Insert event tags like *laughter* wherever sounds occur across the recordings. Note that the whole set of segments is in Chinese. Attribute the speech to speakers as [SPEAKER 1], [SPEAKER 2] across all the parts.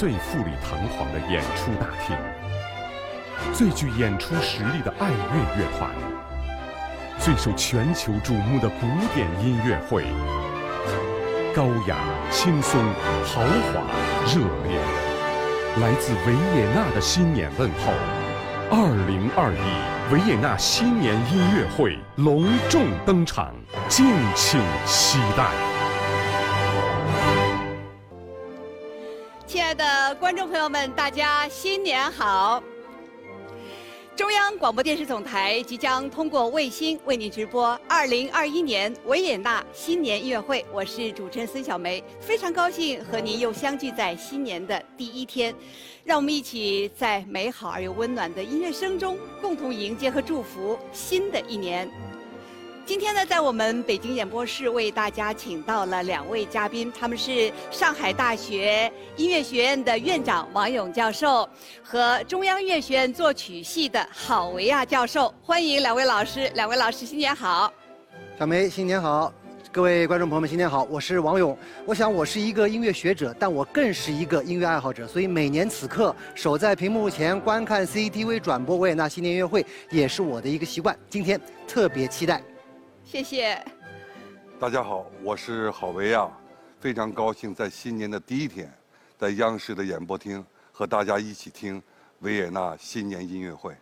[SPEAKER 1] 最富丽堂皇的演出大厅，最具演出实力的爱乐乐团，最受全球瞩目的古典音乐会，高雅、轻松、豪华、热烈，来自维也纳的新年问候，二零二一维也纳新年音乐会隆重登场，敬请期待。
[SPEAKER 2] 观众朋友们，大家新年好！中央广播电视总台即将通过卫星为您直播2021年维也纳新年音乐会。我是主持人孙小梅，非常高兴和您又相聚在新年的第一天。让我们一起在美好而又温暖的音乐声中，共同迎接和祝福新的一年。今天呢，在我们北京演播室为大家请到了两位嘉宾，他们是上海大学音乐学院的院长王勇教授和中央音乐学院作曲系的郝维亚教授。欢迎两位老师，两位老师新年好。
[SPEAKER 3] 小梅，新年好！各位观众朋友们，新年好！我是王勇。我想我是一个音乐学者，但我更是一个音乐爱好者，所以每年此刻守在屏幕前观看 CCTV 转播维也纳新年音乐会，也是我的一个习惯。今天特别期待。
[SPEAKER 2] 谢谢。
[SPEAKER 4] 大家好，我是郝维亚，非常高兴在新年的第一天，在央视的演播厅和大家一起听维也纳新年音乐会。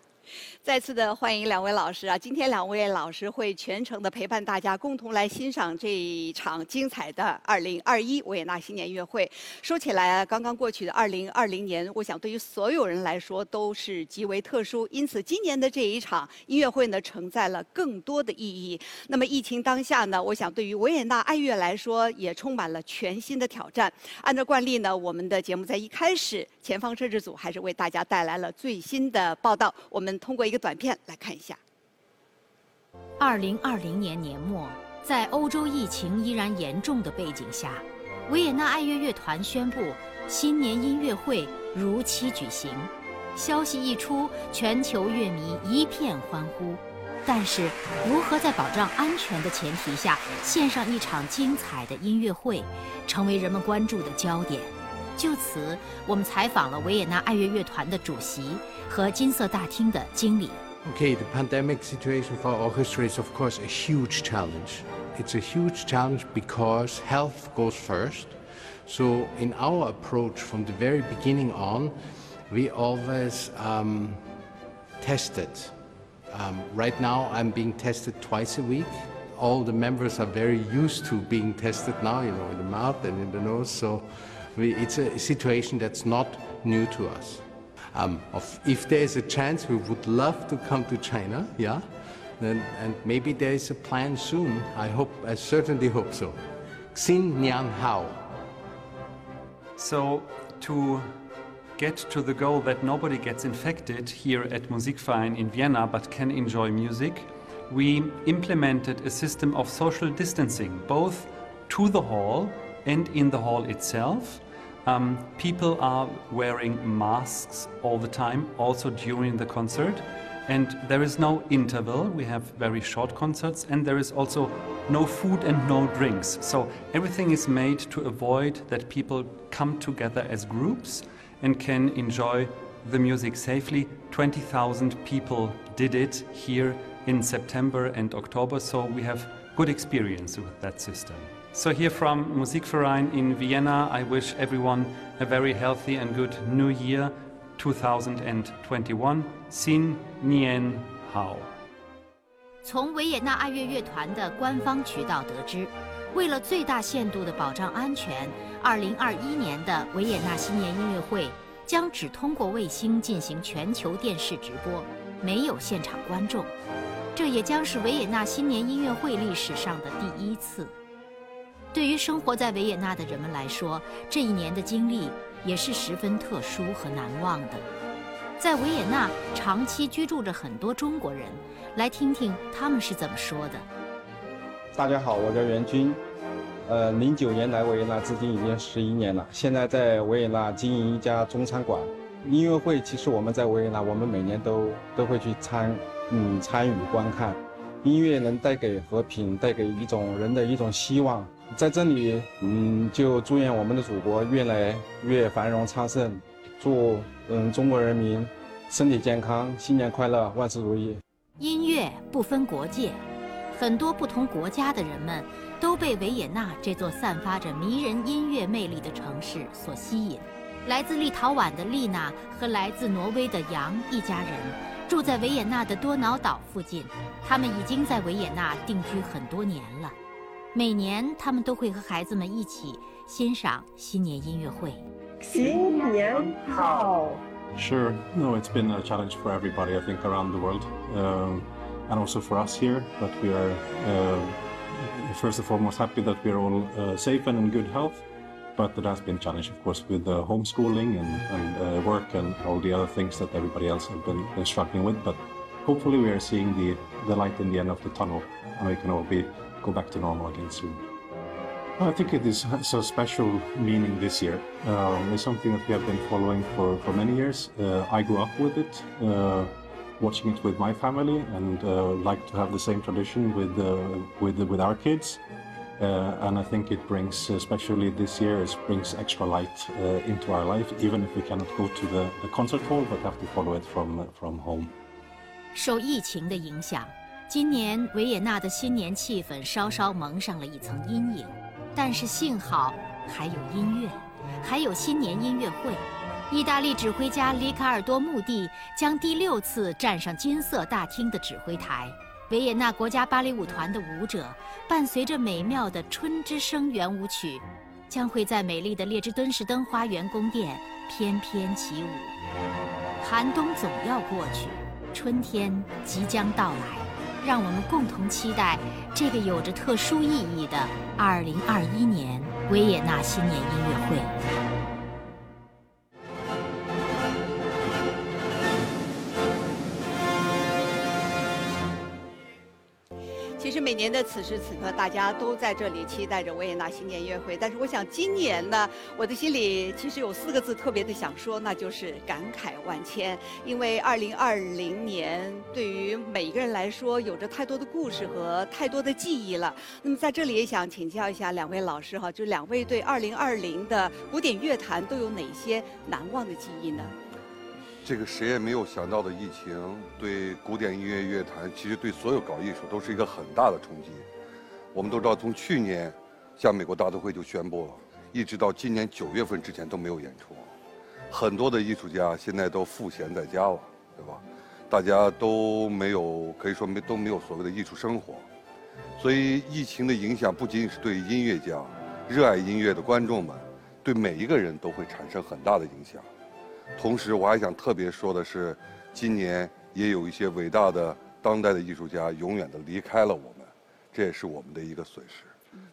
[SPEAKER 2] 再次的欢迎两位老师啊！今天两位老师会全程的陪伴大家，共同来欣赏这一场精彩的2021维也纳新年音乐会。说起来啊，刚刚过去的2020年，我想对于所有人来说都是极为特殊。因此，今年的这一场音乐会呢，承载了更多的意义。那么，疫情当下呢，我想对于维也纳爱乐来说，也充满了全新的挑战。按照惯例呢，我们的节目在一开始，前方摄制组还是为大家带来了最新的报道。我们通过一个短片来看一下。
[SPEAKER 5] 二零二零年年末，在欧洲疫情依然严重的背景下，维也纳爱乐乐团宣布新年音乐会如期举行。消息一出，全球乐迷一片欢呼。但是，如何在保障安全的前提下献上一场精彩的音乐会，成为人们关注的焦点。就此，我们采访了维也纳爱乐乐团的主席和金色大厅的经理。
[SPEAKER 6] Okay, the pandemic situation for our orchestra is, of course, a huge challenge. It's a huge challenge because health goes first. So, in our approach from the very beginning on, we always um, tested. Um, right now, I'm being tested twice a week. All the members are very used to being tested now, you know, in the mouth and in the nose. So, we, it's a situation that's not new to us. Um, of, if there is a chance, we would love to come to China, yeah? Then, and maybe there is a plan soon. I hope, I certainly hope so. Xin Nian Hao.
[SPEAKER 7] So, to get to the goal that nobody gets infected here at Musikverein in Vienna but can enjoy music, we implemented a system of social distancing, both to the hall and in the hall itself. Um, people are wearing masks all the time, also during the concert. And there is no interval. We have very short concerts, and there is also no food and no drinks. So everything is made to avoid that people come together as groups and can enjoy the music safely. 20,000 people did it here in September and October, so we have good experience with that system. So here from Musikverein in Vienna, I wish everyone a very healthy and good New Year 2021. Xin Nian Hao.
[SPEAKER 5] 从维也纳爱乐乐团的官方渠道得知，为了最大限度地保障安全，2021年的维也纳新年音乐会将只通过卫星进行全球电视直播，没有现场观众。这也将是维也纳新年音乐会历史上的第一次。对于生活在维也纳的人们来说，这一年的经历也是十分特殊和难忘的。在维也纳长期居住着很多中国人，来听听他们是怎么说的。
[SPEAKER 8] 大家好，我叫袁军，呃，零九年来维也纳，至今已经十一年了。现在在维也纳经营一家中餐馆。音乐会其实我们在维也纳，我们每年都都会去参，嗯，参与观看。音乐能带给和平，带给一种人的一种希望。在这里，嗯，就祝愿我们的祖国越来越繁荣昌盛，祝嗯中国人民身体健康，新年快乐，万事如意。
[SPEAKER 5] 音乐不分国界，很多不同国家的人们都被维也纳这座散发着迷人音乐魅力的城市所吸引。来自立陶宛的丽娜和来自挪威的杨一家人住在维也纳的多瑙岛附近，他们已经在维也纳定居很多年了。每年，他们都会和孩子们一起欣赏新年音乐会。
[SPEAKER 9] 新年好。
[SPEAKER 10] Sure. No, it's been a challenge for everybody, I think, around the world, um, and also for us here. But we are, uh, first and foremost, happy that we are all uh, safe and in good health. But it has been a challenge, of course, with uh, homeschooling and, and uh, work and all the other things that everybody else has been, been struggling with. But hopefully, we are seeing the, the light in the end of the tunnel, and we can all be go back to normal again soon. I think it is a special meaning this year. Um, it's something that we have been following for, for many years. Uh, I grew up with it, uh, watching it with my family, and uh, like to have the same tradition with uh, with with our kids. Uh, and I think it brings, especially this year, it brings extra light uh, into our life, even if we cannot go to the, the concert hall, but have to follow it from from home.
[SPEAKER 5] 受疫情的影响， 今年维也纳的新年气氛稍稍蒙上了一层阴影。但是幸好还有音乐，还有新年音乐会。意大利指挥家里卡尔多·穆蒂将第六次站上金色大厅的指挥台。维也纳国家芭蕾舞团的舞者伴随着美妙的《春之声》圆舞曲，将会在美丽的列支敦士登花园宫殿翩翩起舞。寒冬总要过去，春天即将到来。让我们共同期待这个有着特殊意义的2021年维也纳新年音乐会。
[SPEAKER 2] 其实每年的此时此刻，大家都在这里期待着维也纳新年音乐会。但是我想今年呢，我的心里其实有四个字特别的想说，那就是感慨万千。因为2020年对于每一个人来说，有着太多的故事和太多的记忆了。那么在这里也想请教一下两位老师哈，就两位对2020的古典乐坛都有哪些难忘的记忆呢？
[SPEAKER 4] 这个谁也没有想到的疫情，对古典音乐乐坛，其实对所有搞艺术都是一个很大的冲击。我们都知道，从去年，像美国大都会就宣布了，一直到今年九月份之前都没有演出。很多的艺术家现在都赋闲在家了，对吧？大家都没有，可以说没都没有所谓的艺术生活。所以，疫情的影响不仅仅是对音乐家、热爱音乐的观众们，对每一个人都会产生很大的影响。同时，我还想特别说的是，今年也有一些伟大的当代的艺术家永远的离开了我们，这也是我们的一个损失。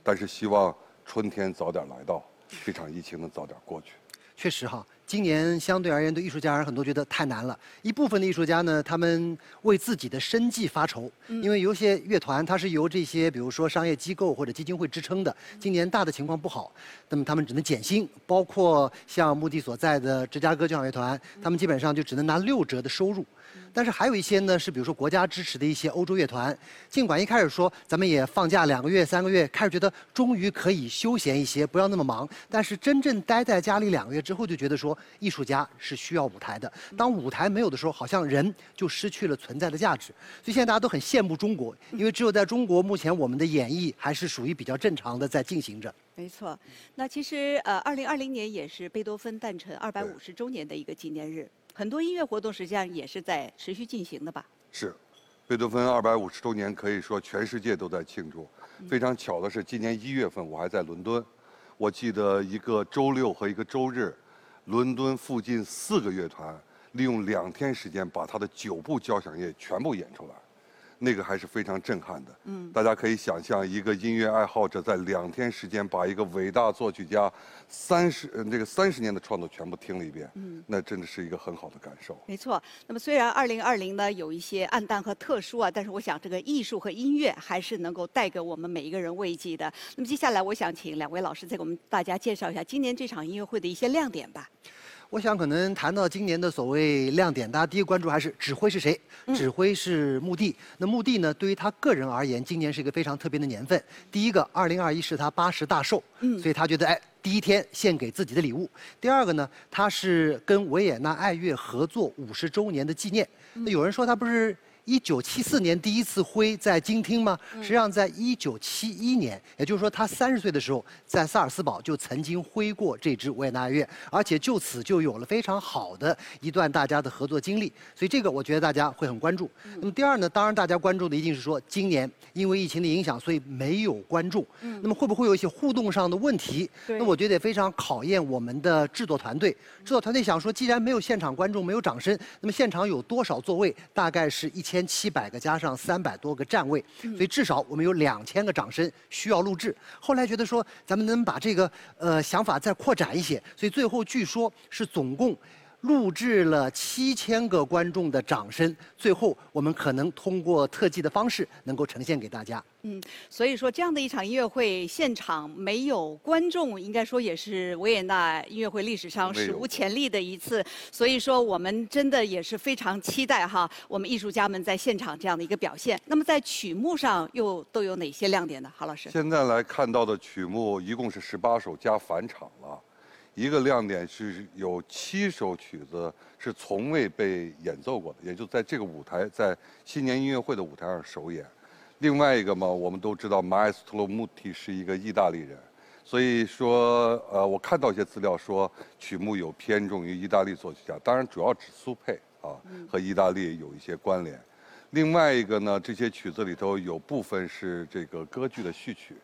[SPEAKER 4] 但是，希望春天早点来到，这场疫情能早点过去。
[SPEAKER 3] 确实哈。今年相对而言，对艺术家而言，很多觉得太难了。一部分的艺术家呢，他们为自己的生计发愁，因为有些乐团它是由这些，比如说商业机构或者基金会支撑的。今年大的情况不好，那么他们只能减薪。包括像目的所在的芝加哥交响乐团，他们基本上就只能拿六折的收入。但是还有一些呢，是比如说国家支持的一些欧洲乐团，尽管一开始说咱们也放假两个月、三个月，开始觉得终于可以休闲一些，不要那么忙。但是真正待在家里两个月之后，就觉得说艺术家是需要舞台的。当舞台没有的时候，好像人就失去了存在的价值。所以现在大家都很羡慕中国，因为只有在中国，目前我们的演艺还是属于比较正常的在进行着。
[SPEAKER 2] 没错，那其实呃，二零二零年也是贝多芬诞辰二百五十周年的一个纪念日。很多音乐活动实际上也是在持续进行的吧？
[SPEAKER 4] 是，贝多芬二百五十周年可以说全世界都在庆祝。非常巧的是，今年一月份我还在伦敦，我记得一个周六和一个周日，伦敦附近四个乐团利用两天时间把他的九部交响乐全部演出来。那个还是非常震撼的。嗯，大家可以想象，一个音乐爱好者在两天时间把一个伟大作曲家三十这个三十年的创作全部听了一遍。嗯，那真的是一个很好的感受。
[SPEAKER 2] 没错。那么虽然二零二零呢有一些暗淡和特殊啊，但是我想这个艺术和音乐还是能够带给我们每一个人慰藉的。那么接下来我想请两位老师再给我们大家介绍一下今年这场音乐会的一些亮点吧。
[SPEAKER 3] 我想可能谈到今年的所谓亮点，大家第一个关注还是指挥是谁？指挥是穆蒂。那穆蒂呢，对于他个人而言，今年是一个非常特别的年份。第一个，二零二一是他八十大寿，所以他觉得哎，第一天献给自己的礼物。第二个呢，他是跟维也纳爱乐合作五十周年的纪念。那有人说他不是。一九七四年第一次挥在金厅吗？实际上，在一九七一年，也就是说他三十岁的时候，在萨尔斯堡就曾经挥过这支维也纳乐，而且就此就有了非常好的一段大家的合作经历。所以这个我觉得大家会很关注。那么第二呢，当然大家关注的一定是说，今年因为疫情的影响，所以没有观众。那么会不会有一些互动上的问题？那我觉得也非常考验我们的制作团队。制作团队想说，既然没有现场观众，没有掌声，那么现场有多少座位？大概是一千。千七百个加上三百多个站位，所以至少我们有两千个掌声需要录制。后来觉得说，咱们能把这个呃想法再扩展一些，所以最后据说是总共。录制了七千个观众的掌声，最后我们可能通过特技的方式能够呈现给大家。
[SPEAKER 2] 嗯，所以说这样的一场音乐会现场没有观众，应该说也是维也纳音乐会历史上史无前例的一次。所以说我们真的也是非常期待哈，我们艺术家们在现场这样的一个表现。那么在曲目上又都有哪些亮点呢？郝老师？
[SPEAKER 4] 现在来看到的曲目一共是十八首加返场了。一个亮点是有七首曲子是从未被演奏过的，也就在这个舞台，在新年音乐会的舞台上首演。另外一个嘛，我们都知道马斯特罗穆蒂是一个意大利人，所以说，呃，我看到一些资料说曲目有偏重于意大利作曲家，当然主要指苏佩啊，和意大利有一些关联。另外一个呢，这些曲子里头有部分是这个歌剧的序曲，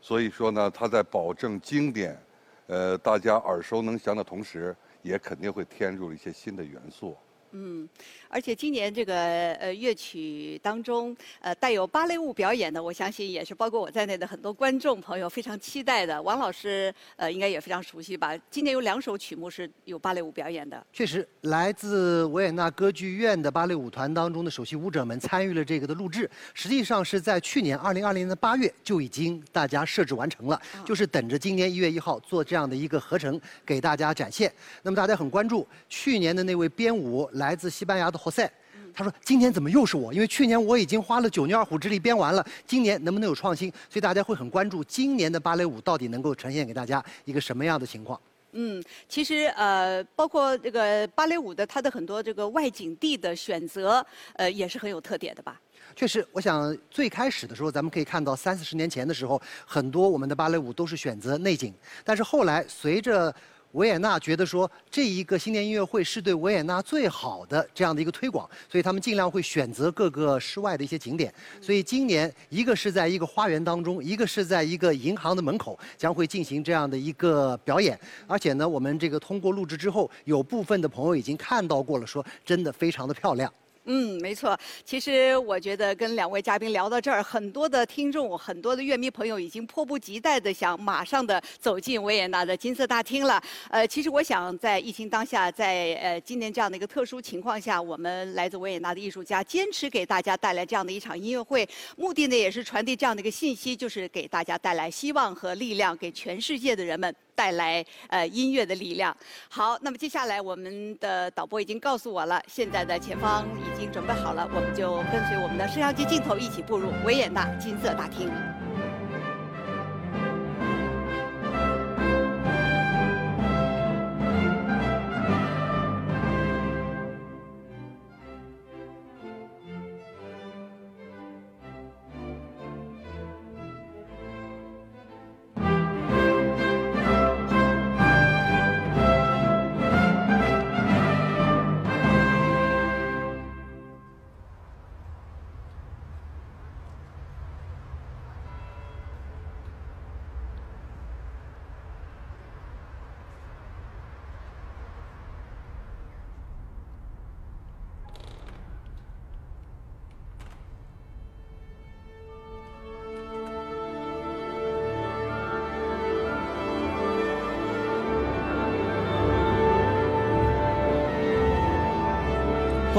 [SPEAKER 4] 所以说呢，他在保证经典。呃，大家耳熟能详的同时，也肯定会添入了一些新的元素。
[SPEAKER 2] 嗯，而且今年这个呃乐曲当中，呃带有芭蕾舞表演的，我相信也是包括我在内的很多观众朋友非常期待的。王老师呃应该也非常熟悉吧？今年有两首曲目是有芭蕾舞表演的。
[SPEAKER 3] 确实，来自维也纳歌剧院的芭蕾舞团当中的首席舞者们参与了这个的录制。实际上是在去年二零二零年的八月就已经大家设置完成了，就是等着今年一月一号做这样的一个合成给大家展现。那么大家很关注去年的那位编舞。来自西班牙的活塞，他说：“今年怎么又是我？因为去年我已经花了九牛二虎之力编完了，今年能不能有创新？所以大家会很关注今年的芭蕾舞到底能够呈现给大家一个什么样的情况。”
[SPEAKER 2] 嗯，其实呃，包括这个芭蕾舞的它的很多这个外景地的选择，呃，也是很有特点的吧？
[SPEAKER 3] 确实，我想最开始的时候，咱们可以看到三四十年前的时候，很多我们的芭蕾舞都是选择内景，但是后来随着维也纳觉得说，这一个新年音乐会是对维也纳最好的这样的一个推广，所以他们尽量会选择各个室外的一些景点。所以今年，一个是在一个花园当中，一个是在一个银行的门口，将会进行这样的一个表演。而且呢，我们这个通过录制之后，有部分的朋友已经看到过了，说真的非常的漂亮。
[SPEAKER 2] 嗯，没错。其实我觉得跟两位嘉宾聊到这儿，很多的听众、很多的乐迷朋友已经迫不及待的想马上的走进维也纳的金色大厅了。呃，其实我想在疫情当下，在呃今年这样的一个特殊情况下，我们来自维也纳的艺术家坚持给大家带来这样的一场音乐会，目的呢也是传递这样的一个信息，就是给大家带来希望和力量，给全世界的人们。带来呃音乐的力量。好，那么接下来我们的导播已经告诉我了，现在的前方已经准备好了，我们就跟随我们的摄像机镜头一起步入维也纳金色大厅。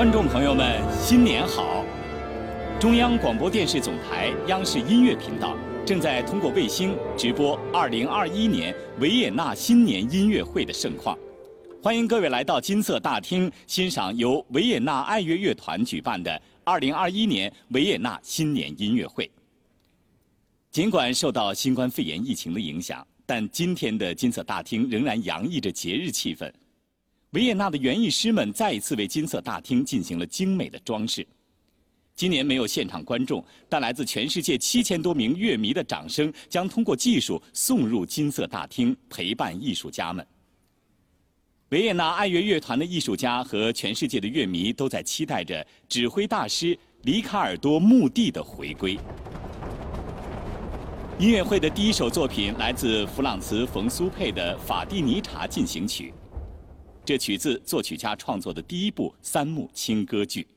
[SPEAKER 11] 观众朋友们，新年好！中央广播电视总台央视音乐频道正在通过卫星直播2021年维也纳新年音乐会的盛况。欢迎各位来到金色大厅，欣赏由维也纳爱乐乐团举办的2021年维也纳新年音乐会。尽管受到新冠肺炎疫情的影响，但今天的金色大厅仍然洋溢着节日气氛。维也纳的园艺师们再一次为金色大厅进行了精美的装饰。今年没有现场观众，但来自全世界七千多名乐迷的掌声将通过技术送入金色大厅，陪伴艺术家们。维也纳爱乐乐团的艺术家和全世界的乐迷都在期待着指挥大师里卡尔多·穆蒂的回归。音乐会的第一首作品来自弗朗茨·冯苏佩的《法蒂尼察进行曲》，这取自作曲家创作的第一部三幕轻歌剧。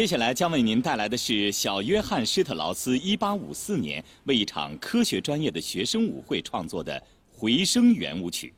[SPEAKER 11] 接下来将为您带来的是小约翰施特劳斯1854年为一场科学专业的学生舞会创作的回声圆舞曲。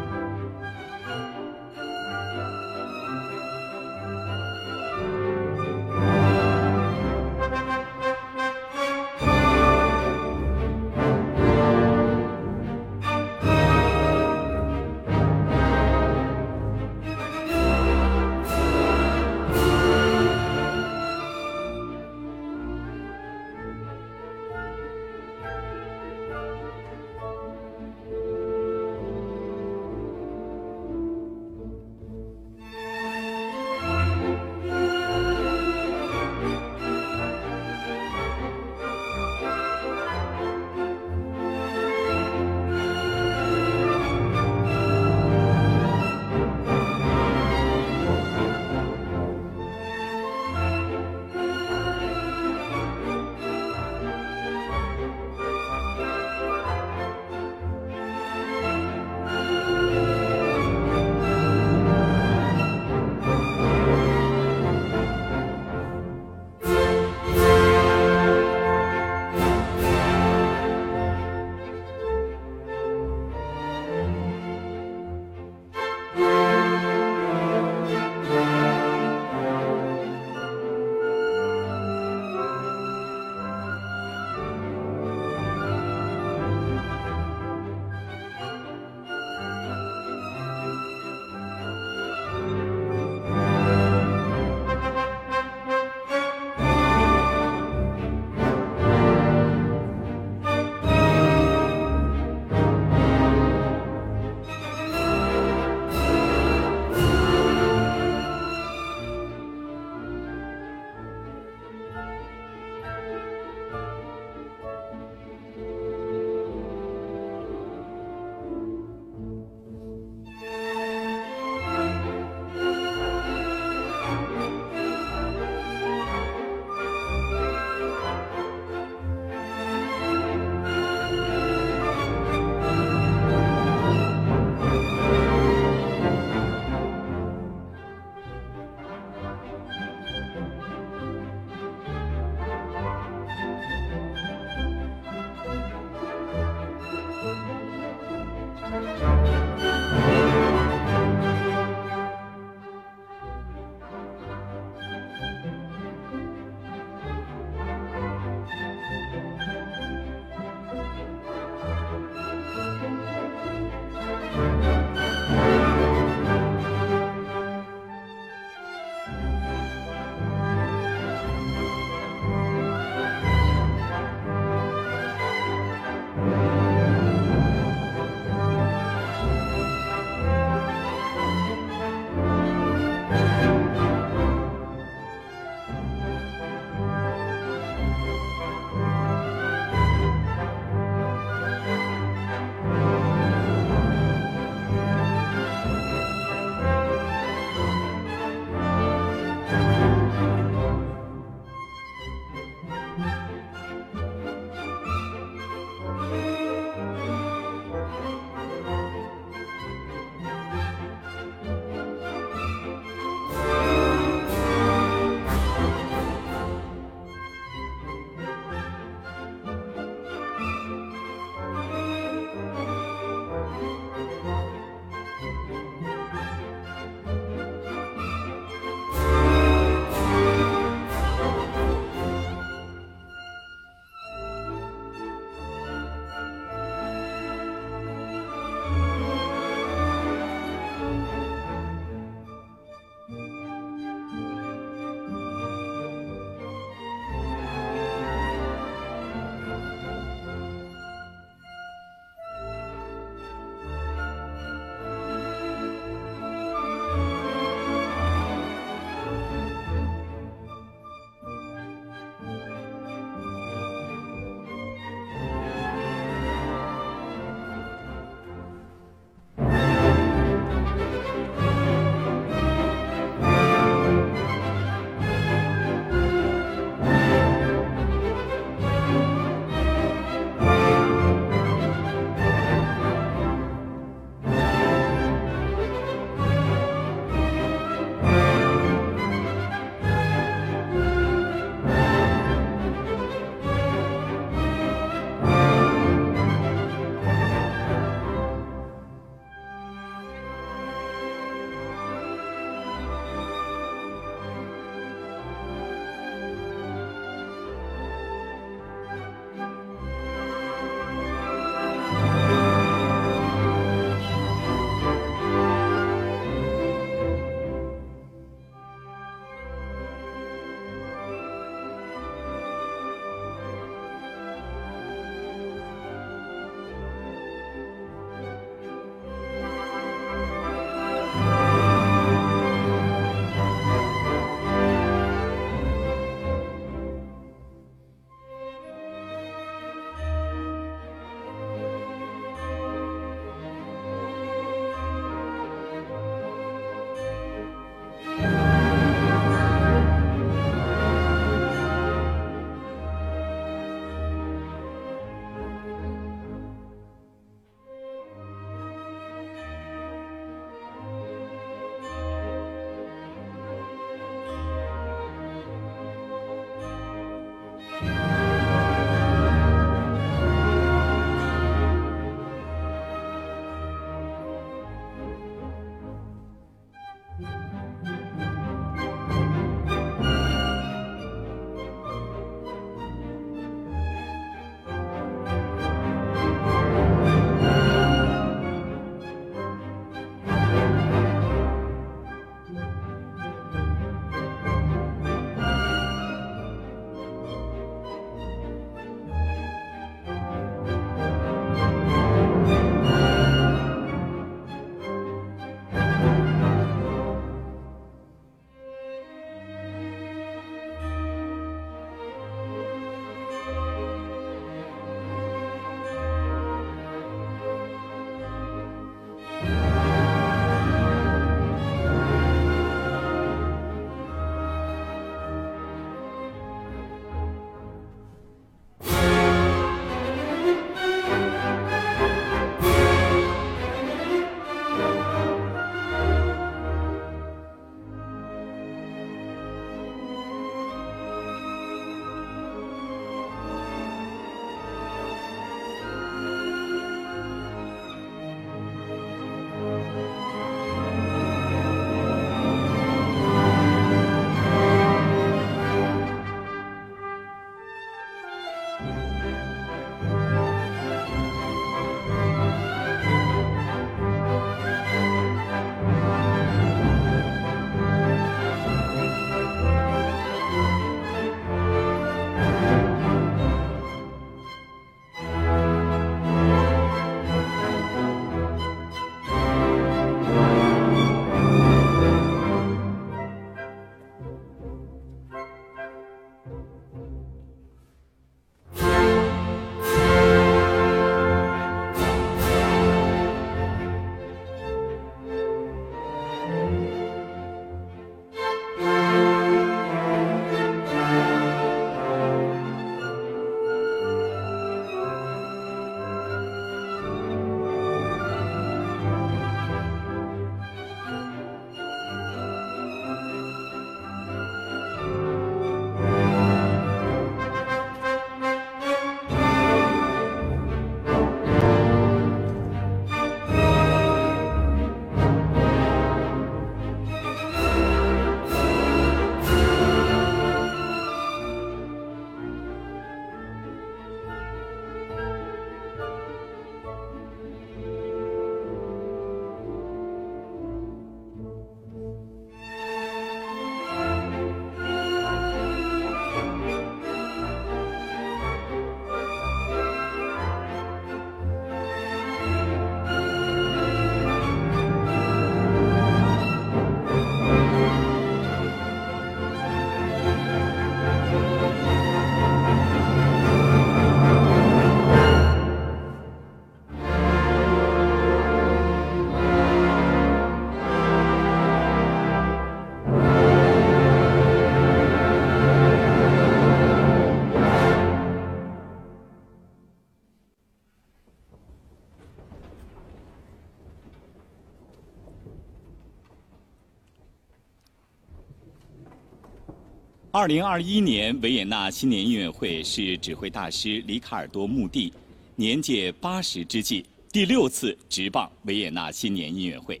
[SPEAKER 11] 二零二一年维也纳新年音乐会是指挥大师里卡尔多·穆蒂年届八十之际第六次执棒维也纳新年音乐会。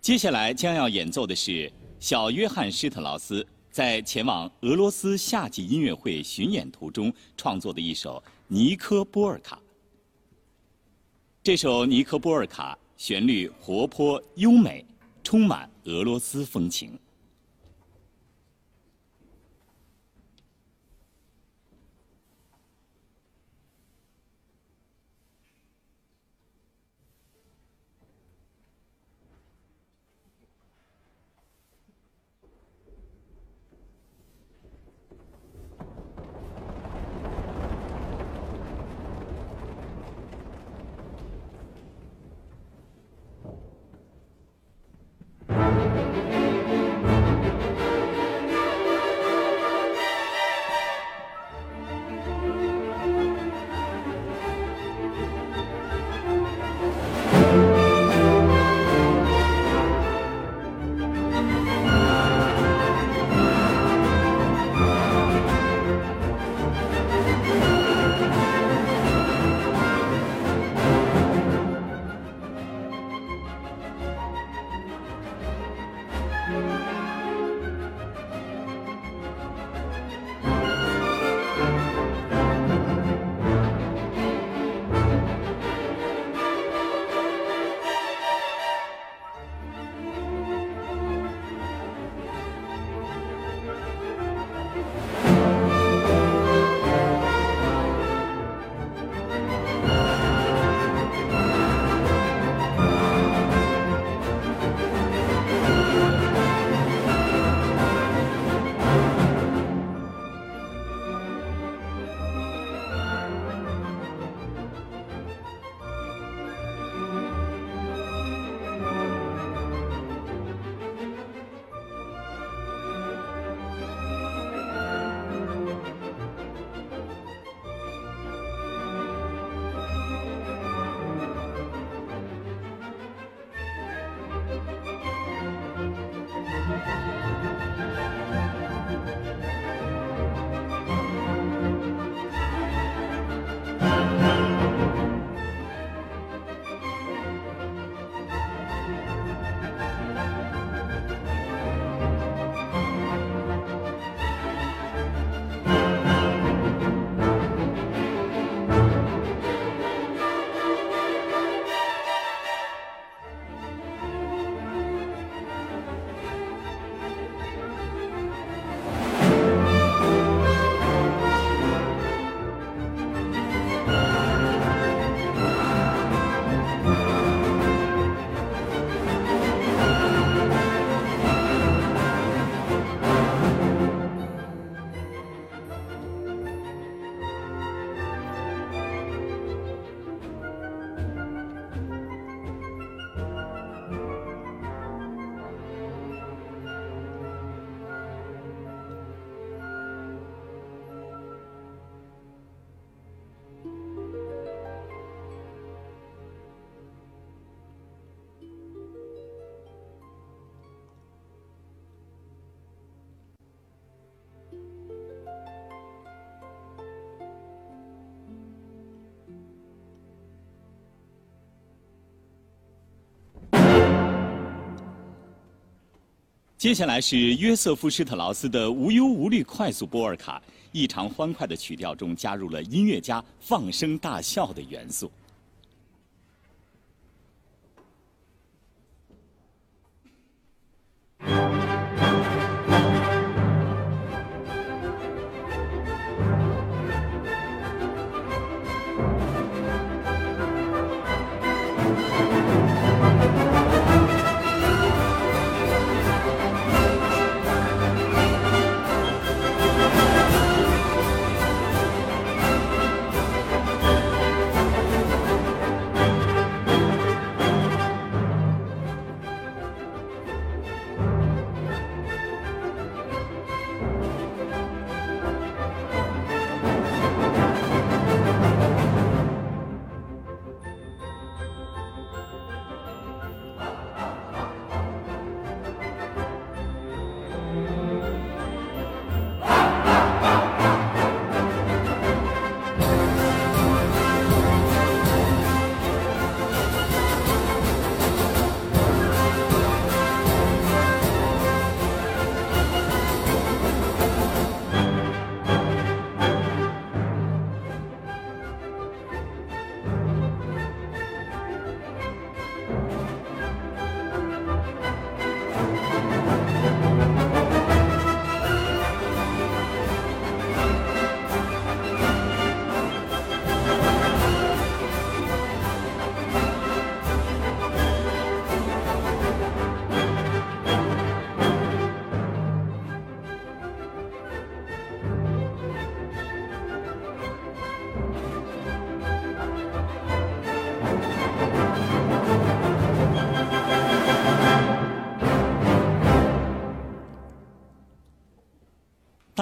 [SPEAKER 11] 接下来将要演奏的是小约翰施特劳斯在前往俄罗斯夏季音乐会巡演途中创作的一首《尼科波尔卡》。这首《尼科波尔卡》旋律活泼优美。充满俄罗斯风情。接下来是约瑟夫施特劳斯的无忧无虑快速波尔卡，异常欢快的曲调中加入了音乐家放声大笑的元素。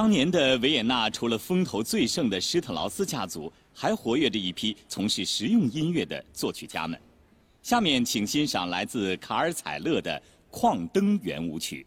[SPEAKER 11] 当年的维也纳，除了风头最盛的施特劳斯家族，还活跃着一批从事实用音乐的作曲家们。下面，请欣赏来自卡尔采勒的《矿灯圆舞曲》。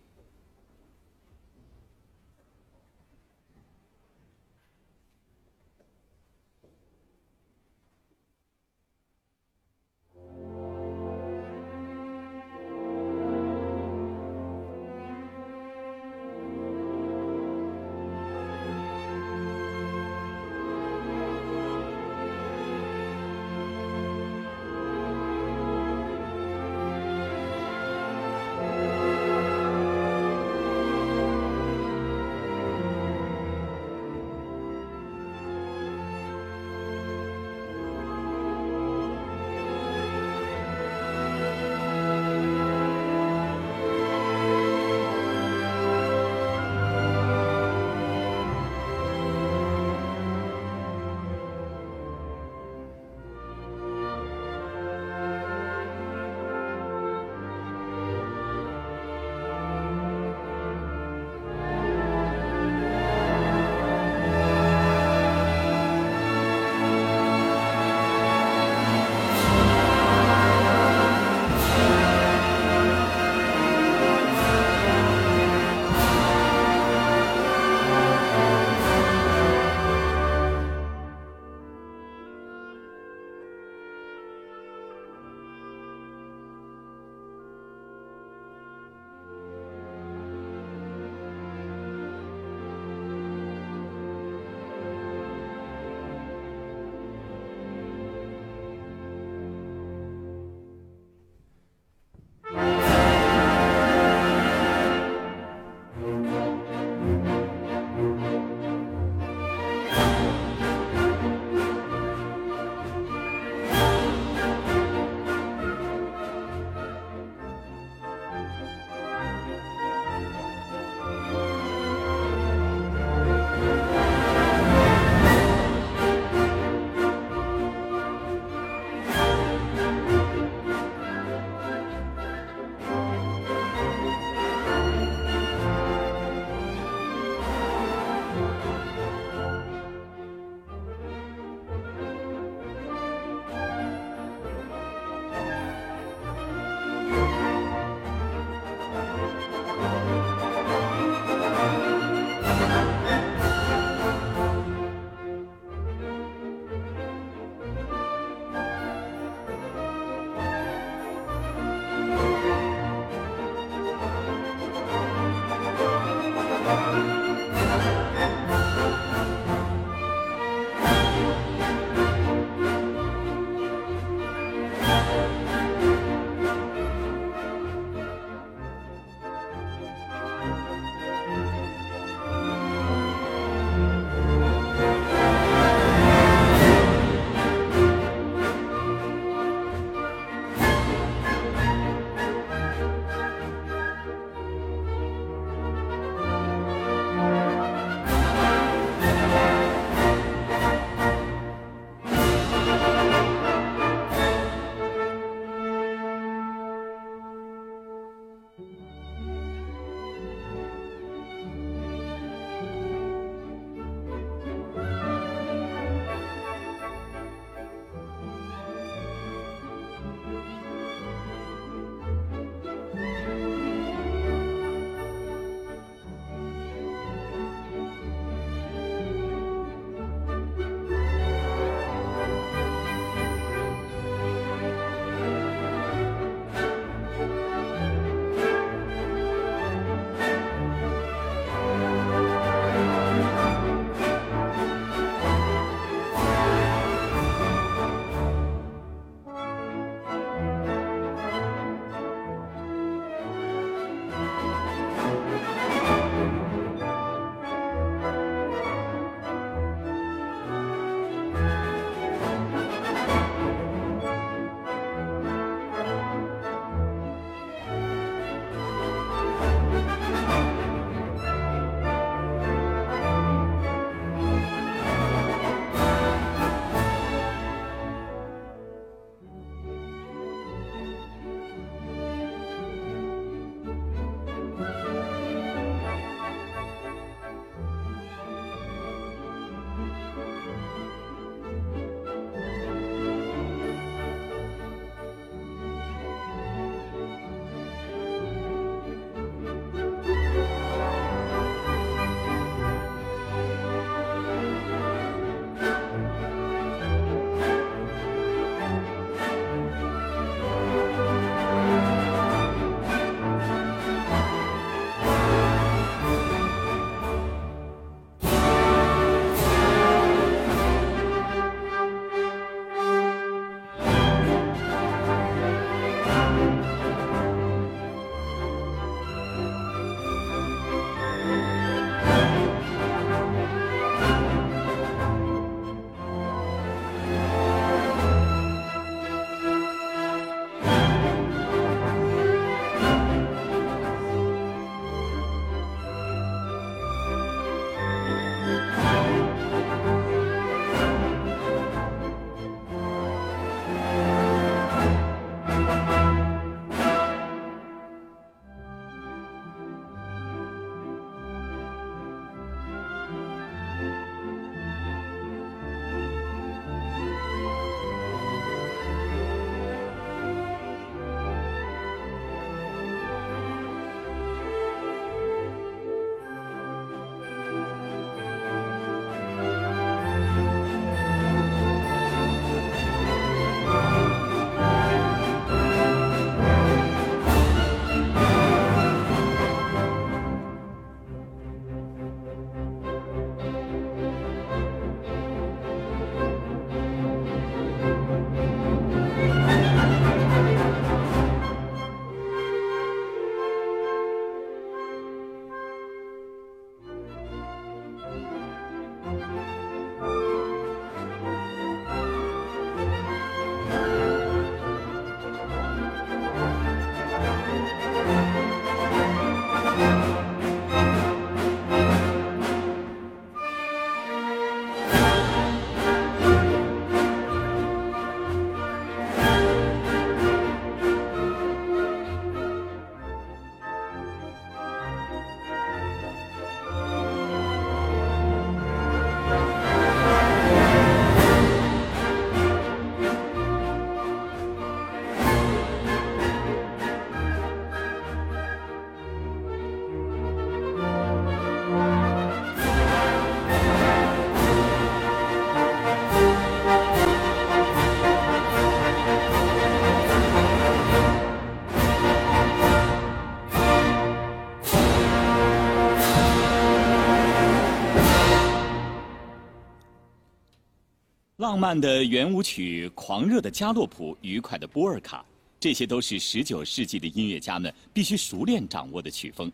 [SPEAKER 11] 浪漫的圆舞曲、狂热的加洛普、愉快的波尔卡，这些都是19世纪的音乐家们必须熟练掌握的曲风。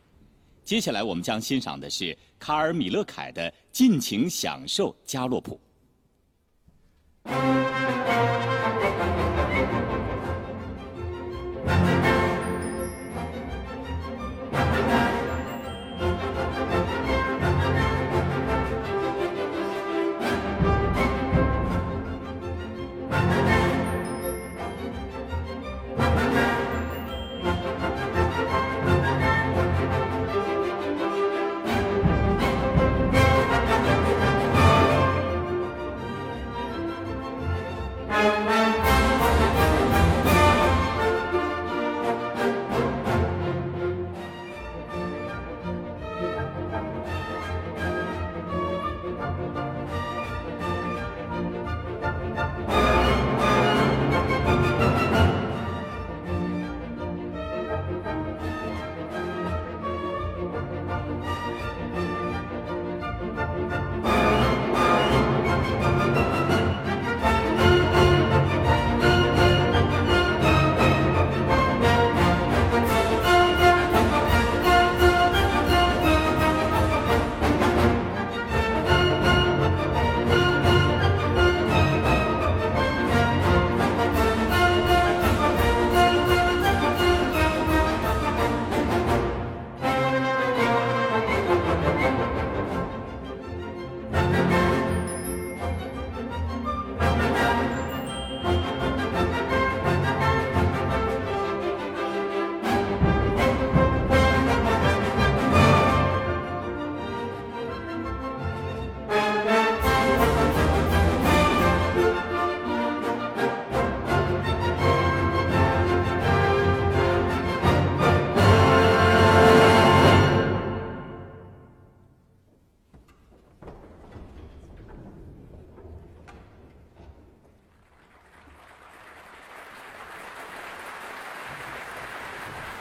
[SPEAKER 11] 接下来我们将欣赏的是卡尔·米勒凯的《尽情享受加洛普》。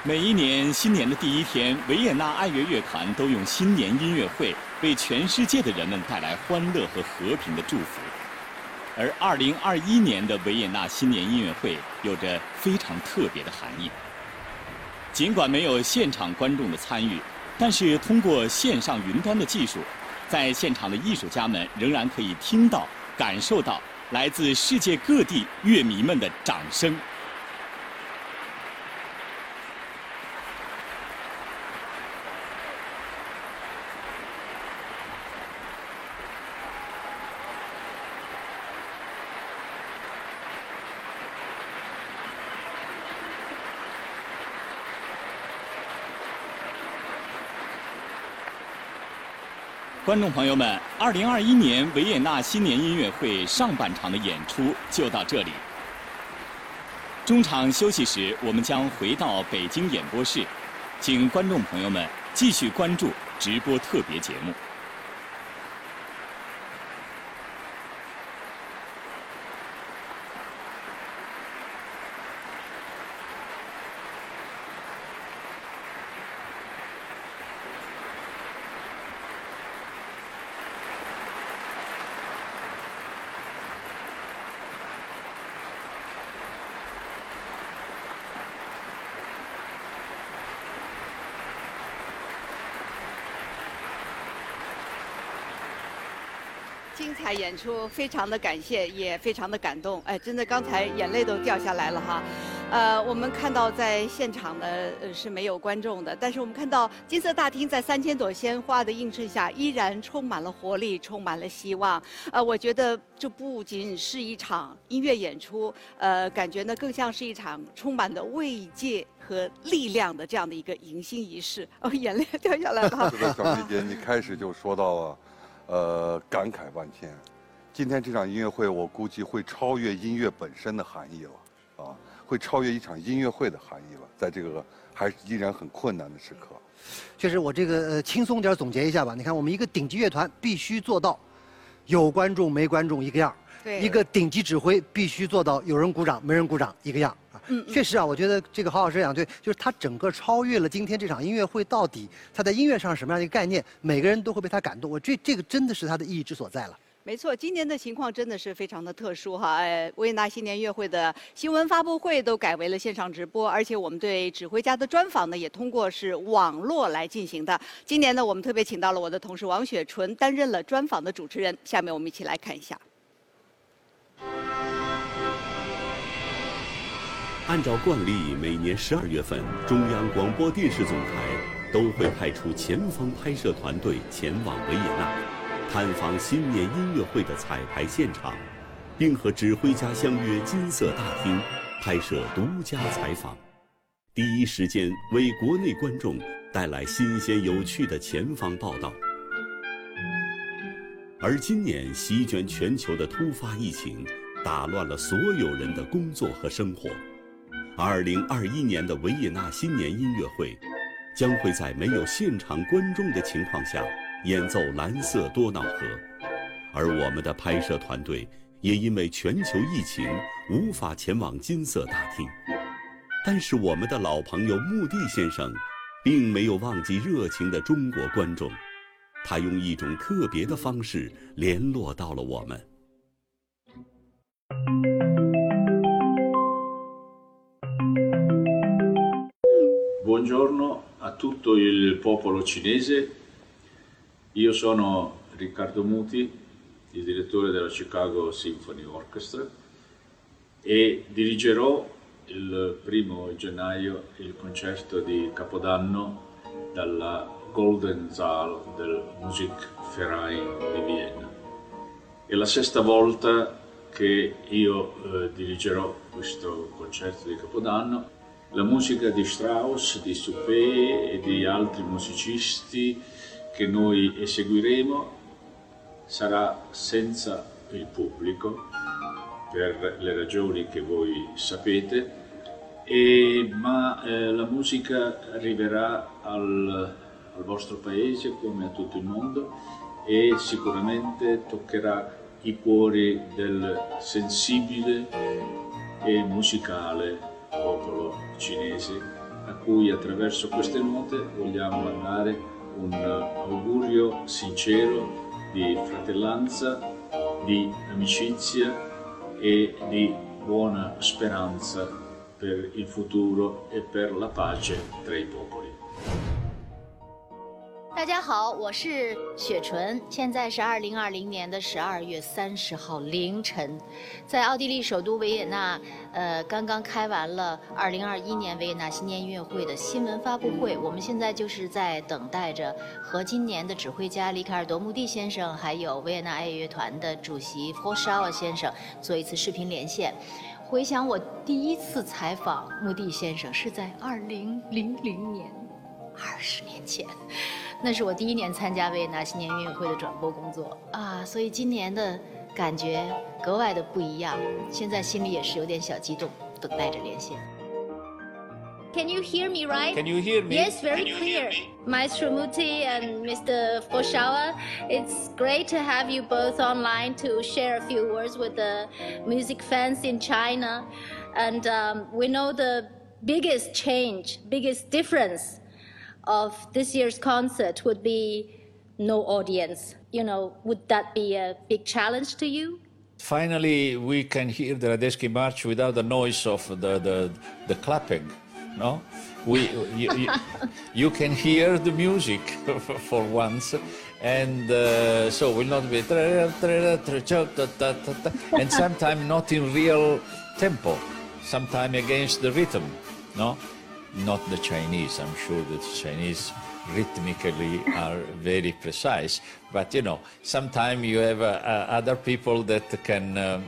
[SPEAKER 11] 每一年新年的第一天，维也纳爱乐乐团都用新年音乐会为全世界的人们带来欢乐和和平的祝福。而2021年的维也纳新年音乐会有着非常特别的含义。尽管没有现场观众的参与，但是通过线上云端的技术，在现场的艺术家们仍然可以听到、感受到来自世界各地乐迷们的掌声。观众朋友们，二零二一年维也纳新年音乐会上半场的演出就到这里。中场休息时，我们将回到北京演播室，请观众朋友们继续关注直播特别节目。
[SPEAKER 2] 演出，非常的感谢，也非常的感动。哎，真的，刚才眼泪都掉下来了哈。呃，我们看到在现场呢呃是没有观众的，但是我们看到金色大厅在三千朵鲜花的映衬下，依然充满了活力，充满了希望。呃，我觉得这不仅是一场音乐演出，呃，感觉呢更像是一场充满的慰藉和力量的这样的一个迎新仪式。哦，眼泪掉下来了。
[SPEAKER 4] 小梅姐，你开始就说到了，呃，感慨万千。今天这场音乐会，我估计会超越音乐本身的含义了，啊，会超越一场音乐会的含义了。在这个还是依然很困难的时刻，
[SPEAKER 3] 确实，我这个呃轻松点儿总结一下吧。你看，我们一个顶级乐团必须做到有观众没观众一个样儿
[SPEAKER 2] 对
[SPEAKER 3] 一个顶级指挥必须做到有人鼓掌没人鼓掌一个样。
[SPEAKER 2] 嗯嗯
[SPEAKER 3] 确实啊，我觉得这个郝老师讲对，就是他整个超越了今天这场音乐会到底他在音乐上是什么样的一个概念，每个人都会被他感动。我这这个真的是他的意义之所在了。
[SPEAKER 2] 没错，今年的情况真的是非常的特殊哈。呃，维也纳新年音乐会的新闻发布会都改为了线上直播，而且我们对指挥家的专访呢，也通过是网络来进行的。今年呢，我们特别请到了我的同事王雪纯担任了专访的主持人。下面我们一起来看一下。
[SPEAKER 12] 按照惯例，每年十二月份，中央广播电视总台都会派出前方拍摄团队前往维也纳。探访新年音乐会的彩排现场，并和指挥家相约金色大厅拍摄独家采访，第一时间为国内观众带来新鲜有趣的前方报道。而今年席卷全球的突发疫情，打乱了所有人的工作和生活。二零二一年的维也纳新年音乐会，将会在没有现场观众的情况下。演奏《蓝色多瑙河》，而我们的拍摄团队也因为全球疫情无法前往金色大厅。但是我们的老朋友穆蒂先生，并没有忘记热情的中国观众，他用一种特别的方式联络到了我们。
[SPEAKER 13] Buongiorno a tutto il popolo cinese. Io sono Riccardo Muti, il direttore della Chicago Symphony Orchestra e dirigerò il primo gennaio il concerto di Capodanno dalla Golden Saal del Musikverein di Vienna. È la sesta volta che io eh, dirigerò questo concerto di Capodanno. La musica di Strauss, di Suppé e di altri musicisti che noi eseguiremo sarà senza il pubblico per le ragioni che voi sapete, e, ma eh, la musica arriverà al, al vostro paese come a tutto il mondo e sicuramente toccherà i cuori del sensibile e musicale popolo cinese a cui attraverso queste note vogliamo andare un augurio sincero di fratellanza, di amicizia e di buona speranza per il futuro e per la pace tra i popoli.
[SPEAKER 5] 大家好，我是雪纯，现在是二零二零年的十二月三十号凌晨，在奥地利首都维也纳，呃，刚刚开完了二零二一年维也纳新年音乐会的新闻发布会。我们现在就是在等待着和今年的指挥家里卡尔多·穆蒂先生，还有维也纳爱乐乐团的主席霍沙尔先生做一次视频连线。回想我第一次采访穆蒂先生是在二零零零年，二十年前。那是我第一年参加维也纳新年音乐会的转播工作啊，所以今年的感觉格外的不一样。现在心里也是有点小激动，等待着连线。Can you hear me right?
[SPEAKER 14] Can you hear me?
[SPEAKER 5] Yes, very clear. Maestro Muti and Mr. Foshawa, it's great to have you both online to share a few words with the music fans in China. And um, we know the biggest change, biggest difference of this year's concert would be no audience. You know, would that be a big challenge to you?
[SPEAKER 14] Finally, we can hear the Radetzky March without the noise of the, the, the clapping, no? We, you, you, *laughs* you can hear the music *laughs* for once, and uh, so will not be and sometimes not in real tempo, sometimes against the rhythm, no? Not the Chinese. I'm sure that the Chinese rhythmically are very precise. But you know, sometimes you have uh, uh, other people that can, um,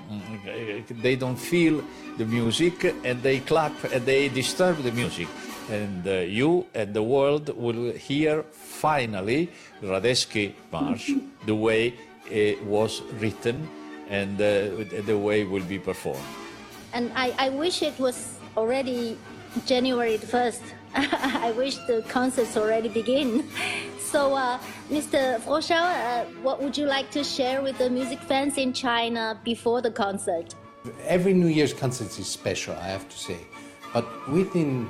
[SPEAKER 14] they don't feel the music and they clap and they disturb the music. And uh, you and the world will hear finally Radetzky March the way it was written and uh, the way it will be performed.
[SPEAKER 5] And I, I wish it was already January 1st. *laughs* I wish the concerts already begin. *laughs* So, uh, Mr. Froschau, uh, what would you like to share with the music fans in China before the concert?
[SPEAKER 6] Every New Year's concert is special, I have to say. But within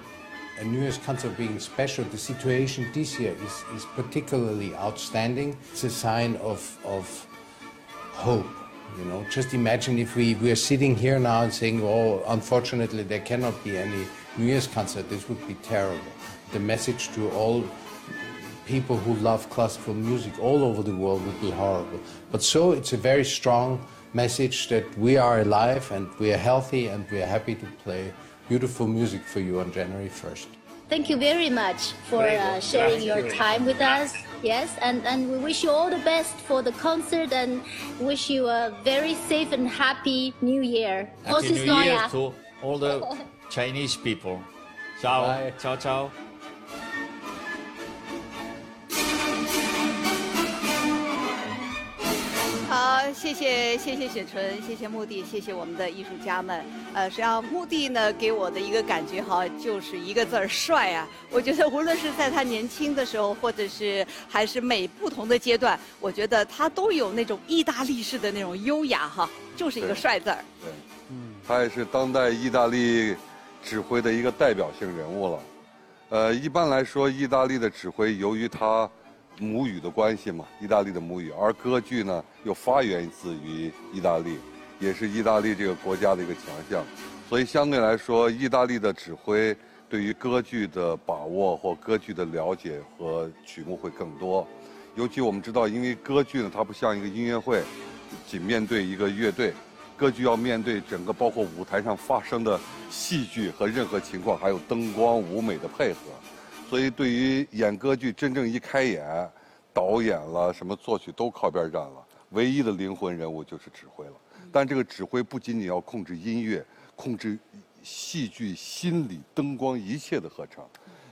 [SPEAKER 6] a New Year's concert being special, the situation this year is, is particularly outstanding. It's a sign of, of hope. You know, just imagine if we were sitting here now and saying, "Oh, unfortunately, there cannot be any New Year's concert." This would be terrible. The message to all people who love classical music all over the world would be horrible. But so it's a very strong message that we are alive and we are healthy and we are happy to play beautiful music for you on January 1st.
[SPEAKER 15] Thank you very much for uh, sharing your time with us. Yes, and, and we wish you all the best for the concert and wish you a very safe and happy New Year.
[SPEAKER 14] Happy New Year to all the *laughs* Chinese people. Ciao, ciao, ciao.
[SPEAKER 2] 好，谢谢谢谢雪纯，谢谢穆蒂，谢谢我们的艺术家们。呃，实际上穆蒂呢给我的一个感觉哈，就是一个字儿帅啊。我觉得无论是在他年轻的时候，或者是还是每不同的阶段，我觉得他都有那种意大利式的那种优雅哈，就是一个帅字儿。
[SPEAKER 4] 对，他也是当代意大利指挥的一个代表性人物了。呃，一般来说，意大利的指挥由于他母语的关系嘛，意大利的母语，而歌剧呢又发源自于意大利，也是意大利这个国家的一个强项，所以相对来说，意大利的指挥对于歌剧的把握或歌剧的了解和曲目会更多。尤其我们知道，因为歌剧呢，它不像一个音乐会，仅面对一个乐队，歌剧要面对整个包括舞台上发生的戏剧和任何情况，还有灯光舞美的配合。所以，对于演歌剧真正一开演，导演了什么作曲都靠边站了，唯一的灵魂人物就是指挥了。但这个指挥不仅仅要控制音乐，控制戏剧、心理、灯光一切的合成。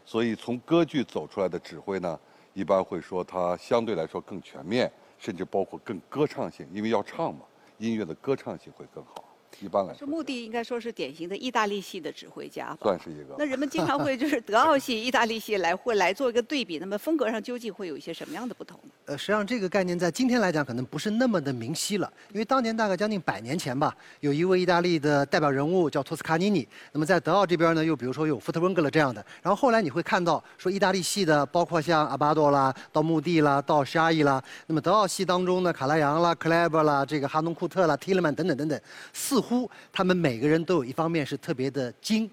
[SPEAKER 4] 所以，从歌剧走出来的指挥呢，一般会说它相对来说更全面，甚至包括更歌唱性，因为要唱嘛，音乐的歌唱性会更好。一般来说，
[SPEAKER 2] 这穆蒂应该说是典型的意大利系的指挥家吧。
[SPEAKER 4] 算是一个。
[SPEAKER 2] 那人们经常会就是德奥系、意大利系来会来做一个对比，那么风格上究竟会有一些什么样的不同呢？
[SPEAKER 3] 呃，实际上这个概念在今天来讲可能不是那么的明晰了，因为当年大概将近百年前吧，有一位意大利的代表人物叫托斯卡尼尼。那么在德奥这边呢，又比如说有福特温格勒这样的。然后后来你会看到说意大利系的，包括像阿巴多啦、到穆蒂啦、到沙伊啦。那么德奥系当中呢，卡拉扬啦、克莱伯啦、这个哈农库特啦、提勒曼等等等等，似乎他们每个人都有一方面是特别的精。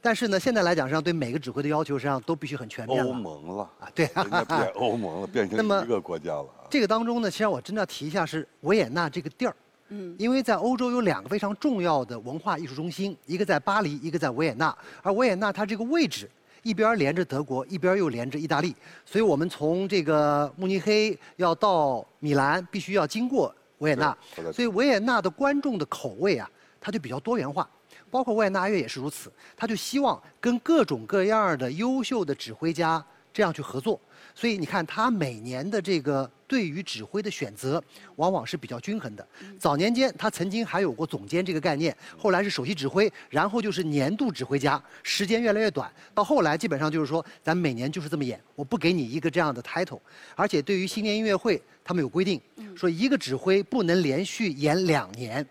[SPEAKER 3] 但是呢，现在来讲，实际上对每个指挥的要求实际上都必须很全面了。
[SPEAKER 4] 欧盟了
[SPEAKER 3] 啊，对 *laughs*
[SPEAKER 4] 人家变 *laughs* 欧盟了，变成一个国家了。
[SPEAKER 3] 这个当中呢，其实我真的要提一下是维也纳这个地儿。
[SPEAKER 2] 嗯，
[SPEAKER 3] 因为在欧洲有两个非常重要的文化艺术中心，一个在巴黎，一个在维也纳。而维也纳它这个位置，一边连着德国，一边又连着意大利，所以我们从这个慕尼黑要到米兰，必须要经过维也纳。所以维也纳的观众的口味啊，它就比较多元化。包括维也纳爱乐也是如此，他就希望跟各种各样的优秀的指挥家这样去合作。所以你看，他每年的这个对于指挥的选择，往往是比较均衡的。早年间，他曾经还有过总监这个概念，后来是首席指挥，然后就是年度指挥家，时间越来越短。到后来，基本上就是说，咱每年就是这么演，我不给你一个这样的 title。而且对于新年音乐会，他们有规定，说一个指挥不能连续演两年。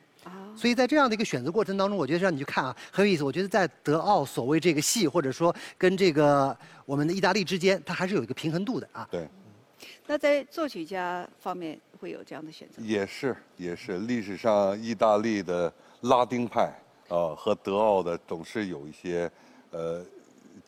[SPEAKER 3] 所以在这样的一个选择过程当中，我觉得让你去看啊，很有意思。我觉得在德奥所谓这个戏，或者说跟这个我们的意大利之间，它还是有一个平衡度的啊。
[SPEAKER 4] 对，
[SPEAKER 2] 那在作曲家方面会有这样的选择？
[SPEAKER 4] 也是也是，历史上意大利的拉丁派啊、和德奥的总是有一些呃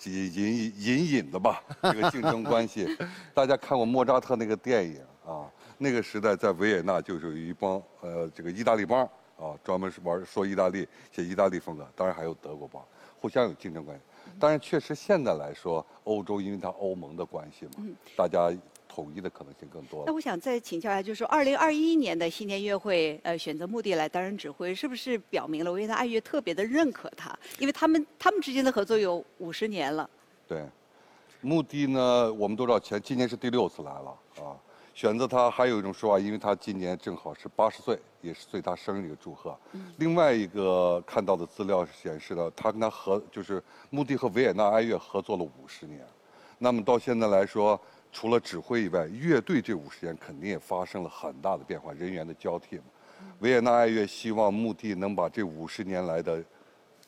[SPEAKER 4] 隐隐隐隐的吧，这个竞争关系。*laughs* 大家看过莫扎特那个电影啊，那个时代在维也纳就是有一帮呃这个意大利帮啊，专门是玩说意大利、写意大利风格，当然还有德国帮，互相有竞争关系。当然，确实现在来说，欧洲因为它欧盟的关系嘛，
[SPEAKER 2] 嗯
[SPEAKER 4] 大家统一的可能性更多
[SPEAKER 2] 那。我想再请教一下，就是说，二零二一年的新年音乐会，呃，选择目的来担任指挥，是不是表明了维也纳爱乐特别的认可他？因为他们他们之间的合作有五十年了。
[SPEAKER 4] 对，目的呢，我们都知道前今年是第六次来了啊。选择他还有一种说法，因为他今年正好是八十岁，也是对他生日的一个祝贺。另外一个看到的资料显示了，他跟他合就是穆迪和维也纳爱乐合作了五十年。那么到现在来说，除了指挥以外，乐队这五十年肯定也发生了很大的变化，人员的交替嘛。维也纳爱乐希望穆迪能把这五十年来的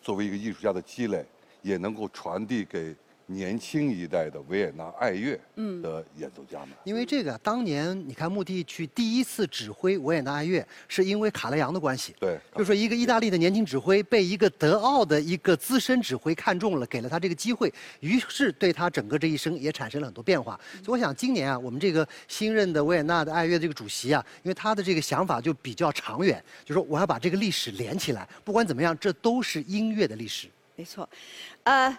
[SPEAKER 4] 作为一个艺术家的积累，也能够传递给年轻一代的维也纳爱乐
[SPEAKER 3] 嗯
[SPEAKER 4] 的演奏家们。
[SPEAKER 3] 因为这个，当年你看穆蒂去第一次指挥维也纳爱乐，是因为卡莱扬的关系。
[SPEAKER 4] 对，
[SPEAKER 3] 就是说一个意大利的年轻指挥被一个德奥的一个资深指挥看中了，给了他这个机会，于是对他整个这一生也产生了很多变化。所以我想今年啊，我们这个新任的维也纳的爱乐这个主席啊，因为他的这个想法就比较长远，就说我要把这个历史连起来，不管怎么样，这都是音乐的历史。
[SPEAKER 2] 没错，呃。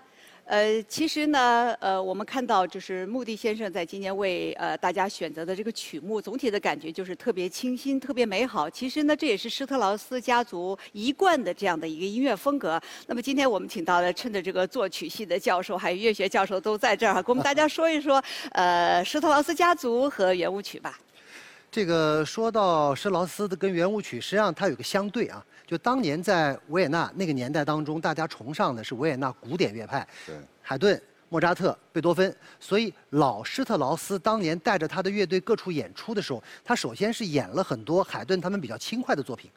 [SPEAKER 2] 呃，其实呢，呃，我们看到就是穆迪先生在今年为呃大家选择的这个曲目，总体的感觉就是特别清新、特别美好。其实呢，这也是施特劳斯家族一贯的这样的一个音乐风格。那么今天我们请到了趁着这个作曲系的教授还有乐学教授都在这儿，哈给我们大家说一说呃施特劳斯家族和圆舞曲吧。
[SPEAKER 3] 这个说到施劳斯的跟圆舞曲，实际上它有个相对啊，就当年在维也纳那个年代当中，大家崇尚的是维也纳古典乐派，
[SPEAKER 4] 对，
[SPEAKER 3] 海顿、莫扎特、贝多芬，所以老施特劳斯当年带着他的乐队各处演出的时候，他首先是演了很多海顿他们比较轻快的作品，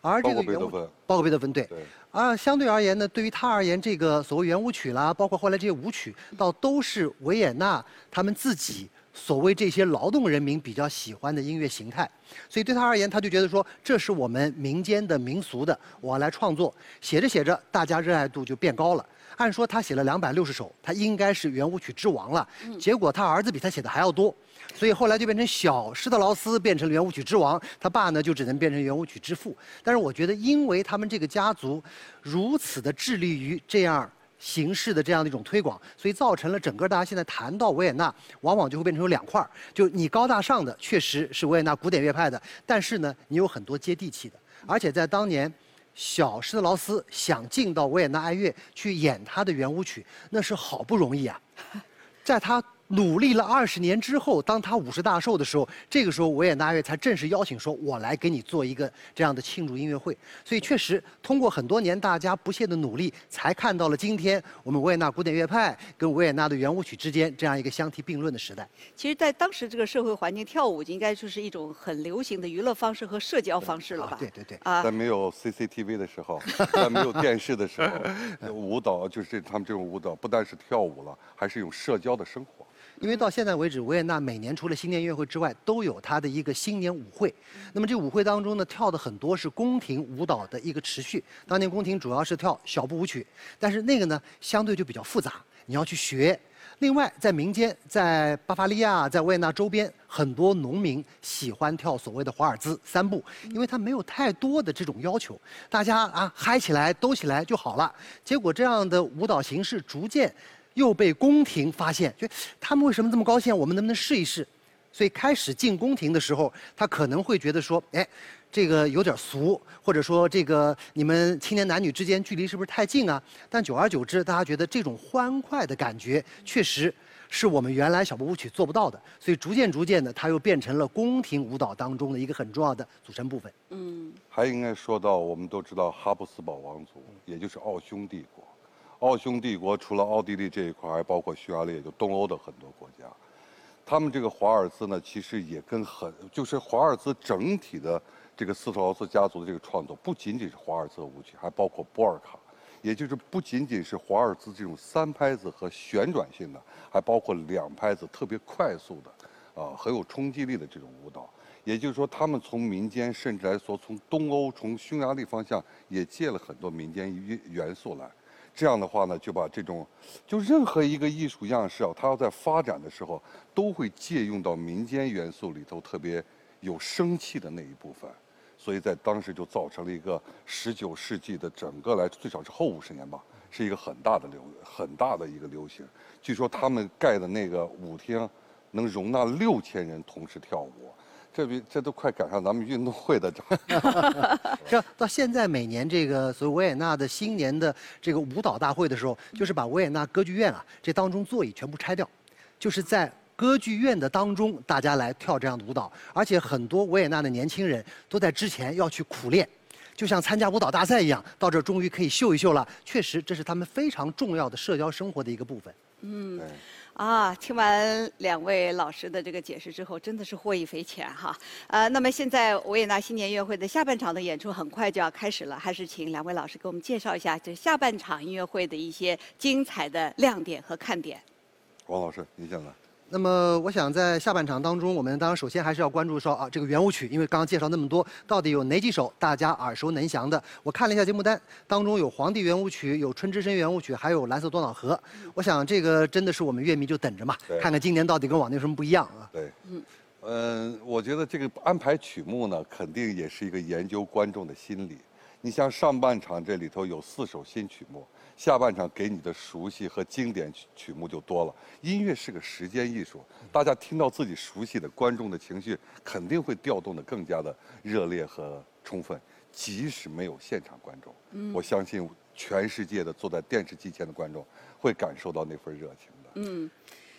[SPEAKER 3] 而这个圆舞
[SPEAKER 4] 包括贝多芬，
[SPEAKER 3] 包括贝多芬对，
[SPEAKER 4] 对，
[SPEAKER 3] 而相对而言呢，对于他而言，这个所谓圆舞曲啦，包括后来这些舞曲，倒都是维也纳他们自己所谓这些劳动人民比较喜欢的音乐形态。所以对他而言，他就觉得说，这是我们民间的民俗的，我来创作。写着写着，大家热爱度就变高了。按说他写了两百六十首，他应该是圆舞曲之王了。结果他儿子比他写的还要多，所以后来就变成小施特劳斯变成了圆舞曲之王，他爸呢就只能变成圆舞曲之父。但是我觉得，因为他们这个家族如此的致力于这样。形式的这样的一种推广，所以造成了整个大家现在谈到维也纳，往往就会变成有两块儿，就你高大上的确实是维也纳古典乐派的，但是呢，你有很多接地气的，而且在当年，小施特劳斯想进到维也纳爱乐去演他的圆舞曲，那是好不容易啊，*laughs* 在他。努力了二十年之后，当他五十大寿的时候，这个时候维也纳乐才正式邀请说：“我来给你做一个这样的庆祝音乐会。”所以确实，通过很多年大家不懈的努力，才看到了今天我们维也纳古典乐派跟维也纳的圆舞曲之间这样一个相提并论的时代。
[SPEAKER 2] 其实，在当时这个社会环境，跳舞应该就是一种很流行的娱乐方式和社交方式了吧？
[SPEAKER 3] 对对对。
[SPEAKER 2] 啊，
[SPEAKER 4] 在没有 CCTV 的时候，在没有电视的时候，舞蹈就是这他们这种舞蹈，不但是跳舞了，还是一种社交的生活。
[SPEAKER 3] 因为到现在为止，维也纳每年除了新年音乐会之外，都有它的一个新年舞会。那么这舞会当中呢，跳的很多是宫廷舞蹈的一个持续。当年宫廷主要是跳小步舞曲，但是那个呢，相对就比较复杂，你要去学。另外，在民间，在巴伐利亚，在维也纳周边，很多农民喜欢跳所谓的华尔兹三步，因为它没有太多的这种要求，大家啊嗨起来、兜起来就好了。结果这样的舞蹈形式逐渐。又被宫廷发现，就他们为什么这么高兴？我们能不能试一试？所以开始进宫廷的时候，他可能会觉得说，哎，这个有点俗，或者说这个你们青年男女之间距离是不是太近啊？但久而久之，大家觉得这种欢快的感觉，确实是我们原来小步舞曲做不到的。所以逐渐逐渐的，它又变成了宫廷舞蹈当中的一个很重要的组成部分。
[SPEAKER 2] 嗯，
[SPEAKER 4] 还应该说到，我们都知道哈布斯堡王族，也就是奥匈帝国。奥匈帝国除了奥地利这一块，还包括匈牙利，就东欧的很多国家。他们这个华尔兹呢，其实也跟很就是华尔兹整体的这个斯特劳斯家族的这个创作，不仅仅是华尔兹的舞曲，还包括波尔卡，也就是不仅仅是华尔兹这种三拍子和旋转性的，还包括两拍子特别快速的，啊，很有冲击力的这种舞蹈。也就是说，他们从民间甚至来说，从东欧、从匈牙利方向也借了很多民间元元素来。这样的话呢，就把这种，就任何一个艺术样式啊，它要在发展的时候，都会借用到民间元素里头特别有生气的那一部分，所以在当时就造成了一个十九世纪的整个来最少是后五十年吧，是一个很大的流很大的一个流行。据说他们盖的那个舞厅，能容纳六千人同时跳舞。这比这都快赶上咱们运动会的 *laughs* *laughs*
[SPEAKER 3] 这到现在每年这个所谓维也纳的新年的这个舞蹈大会的时候，就是把维也纳歌剧院啊这当中座椅全部拆掉，就是在歌剧院的当中大家来跳这样的舞蹈，而且很多维也纳的年轻人都在之前要去苦练。就像参加舞蹈大赛一样，到这儿终于可以秀一秀了。确实，这是他们非常重要的社交生活的一个部分。
[SPEAKER 2] 嗯，啊，听完两位老师的这个解释之后，真的是获益匪浅哈。呃，那么现在维也纳新年音乐会的下半场的演出很快就要开始了，还是请两位老师给我们介绍一下这下半场音乐会的一些精彩的亮点和看点。
[SPEAKER 4] 王老师，您先来。
[SPEAKER 3] 那么，我想在下半场当中，我们当然首先还是要关注说啊，这个圆舞曲，因为刚刚介绍那么多，到底有哪几首大家耳熟能详的？我看了一下节目单，当中有《皇帝圆舞曲》，有《春之声圆舞曲》，还有《蓝色多瑙河》。我想这个真的是我们乐迷就等着嘛，看看今年到底跟往年有什么不一样啊？
[SPEAKER 4] 对，嗯，嗯，我觉得这个安排曲目呢，肯定也是一个研究观众的心理。你像上半场这里头有四首新曲目。下半场给你的熟悉和经典曲曲目就多了。音乐是个时间艺术，大家听到自己熟悉的，观众的情绪肯定会调动的更加的热烈和充分。即使没有现场观众，我相信全世界的坐在电视机前的观众会感受到那份热情的。嗯。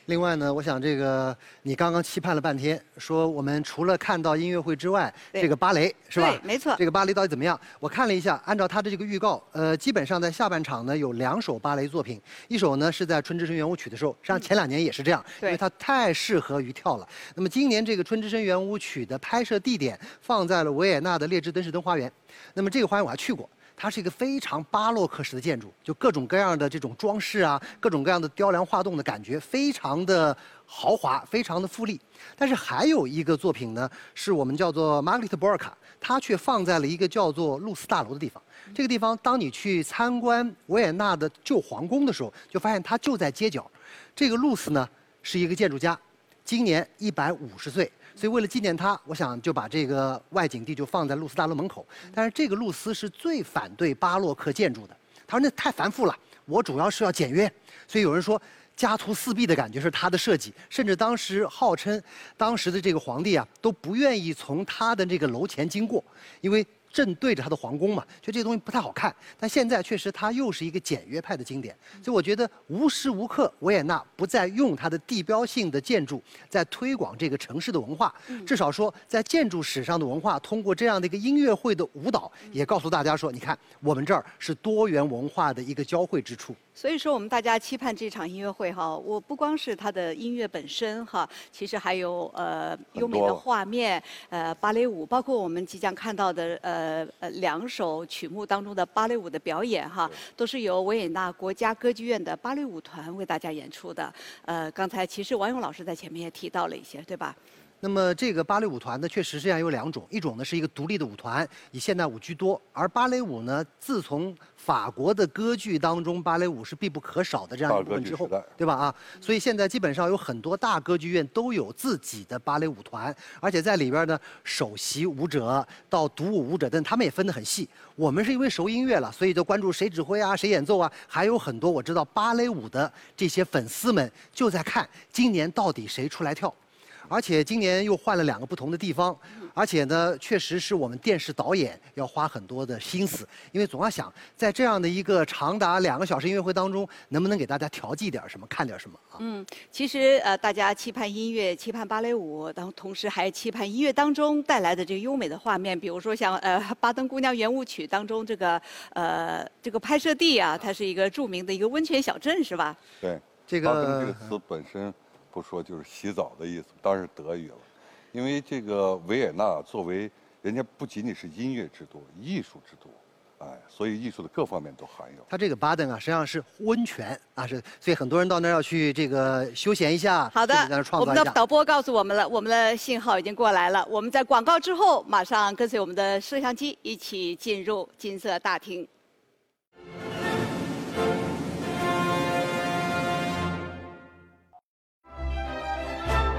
[SPEAKER 3] 另外呢，我想这个你刚刚期盼了半天，说我们除了看到音乐会之外，这个芭蕾是吧？
[SPEAKER 2] 对，没错。
[SPEAKER 3] 这个芭蕾到底怎么样？我看了一下，按照他的这个预告，呃，基本上在下半场呢有两首芭蕾作品，一首呢是在《春之声圆舞曲》的时候，实际上前两年也是这样，因为它太适合于跳了。那么今年这个《春之声圆舞曲》的拍摄地点放在了维也纳的列支敦士登花园，那么这个花园我还去过。它是一个非常巴洛克式的建筑，就各种各样的这种装饰啊，各种各样的雕梁画栋的感觉，非常的豪华，非常的富丽。但是还有一个作品呢，是我们叫做玛格丽特·博尔卡，它却放在了一个叫做露丝大楼的地方。这个地方，当你去参观维也纳的旧皇宫的时候，就发现它就在街角。这个露丝呢，是一个建筑家，今年一百五十岁。所以为了纪念他，我想就把这个外景地就放在露丝大楼门口。但是这个露丝是最反对巴洛克建筑的，他说那太繁复了，我主要是要简约。所以有人说家徒四壁的感觉是他的设计，甚至当时号称当时的这个皇帝啊都不愿意从他的这个楼前经过，因为。正对着他的皇宫嘛，就这个东西不太好看。但现在确实它又是一个简约派的经典，所以我觉得无时无刻维也纳不再用它的地标性的建筑在推广这个城市的文化。至少说在建筑史上的文化，通过这样的一个音乐会的舞蹈，也告诉大家说，你看我们这儿是多元文化的一个交汇之处。
[SPEAKER 2] 所以说，我们大家期盼这场音乐会哈，我不光是它的音乐本身哈，其实还有呃优美的画面，呃芭蕾舞，包括我们即将看到的呃呃两首曲目当中的芭蕾舞的表演哈，都是由维也纳国家歌剧院的芭蕾舞团为大家演出的。呃，刚才其实王勇老师在前面也提到了一些，对吧？
[SPEAKER 3] 那么这个芭蕾舞团呢，确实这样有两种，一种呢是一个独立的舞团，以现代舞居多；而芭蕾舞呢，自从法国的歌剧当中，芭蕾舞是必不可少的这样一部分之后，对吧？啊，所以现在基本上有很多大歌剧院都有自己的芭蕾舞团，而且在里边呢，首席舞者到独舞舞者但，他们也分得很细。我们是因为熟音乐了，所以就关注谁指挥啊，谁演奏啊，还有很多我知道芭蕾舞的这些粉丝们就在看今年到底谁出来跳。而且今年又换了两个不同的地方，而且呢，确实是我们电视导演要花很多的心思，因为总要想在这样的一个长达两个小时音乐会当中，能不能给大家调剂点什么，看点什么啊？
[SPEAKER 2] 嗯，其实呃，大家期盼音乐，期盼芭蕾舞，然后同时还期盼音乐当中带来的这个优美的画面，比如说像呃《巴登姑娘圆舞曲》当中这个呃这个拍摄地啊，它是一个著名的一个温泉小镇，是吧？
[SPEAKER 4] 对，这个巴登这个词本身。不说就是洗澡的意思，当然是德语了。因为这个维也纳作为人家不仅仅是音乐之都、艺术之都，哎，所以艺术的各方面都含有。
[SPEAKER 3] 它这个巴登啊，实际上是温泉啊，是，所以很多人到那儿要去这个休闲一下。
[SPEAKER 2] 好的，我们的导播告诉我们了，我们的信号已经过来了。我们在广告之后，马上跟随我们的摄像机一起进入金色大厅。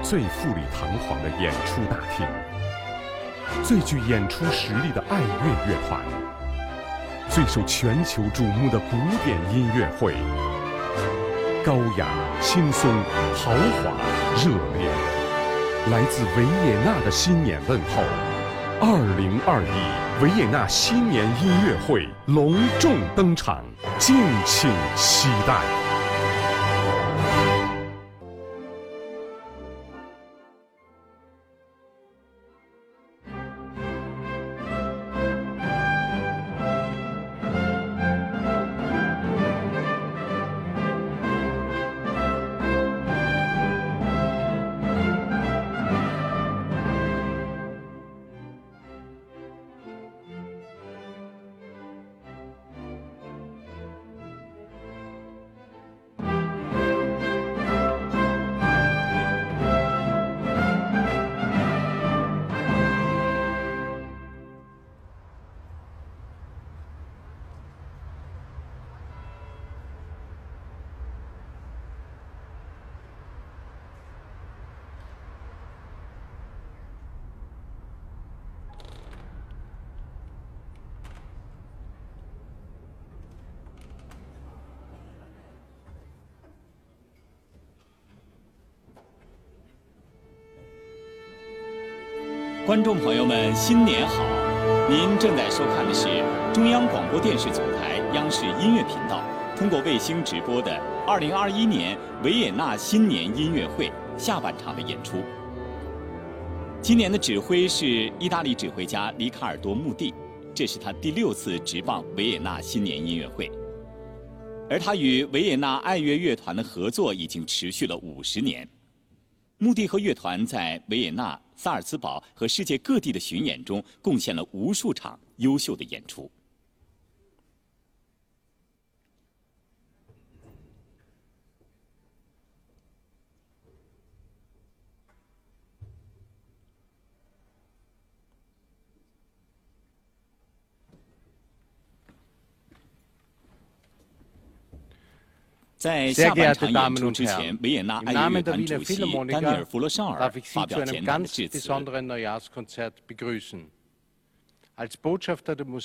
[SPEAKER 1] 最富丽堂皇的演出大厅，最具演出实力的爱乐乐团，最受全球瞩目的古典音乐会，高雅、轻松、豪华、热烈，来自维也纳的新年问候，二零二一维也纳新年音乐会隆重登场，敬请期待。
[SPEAKER 11] 观众朋友们，新年好！您正在收看的是中央广播电视总台央视音乐频道通过卫星直播的2021年维也纳新年音乐会下半场的演出。今年的指挥是意大利指挥家里卡尔多·穆蒂，这是他第六次执棒维也纳新年音乐会。而他与维也纳爱乐乐团的合作已经持续了五十年。穆蒂和乐团在维也纳。萨尔茨堡和世界各地的巡演中，贡献了无数场优秀的演出。在下半场演出之前，维也纳爱乐乐团主席丹尼尔·弗洛绍尔发表简短的致辞。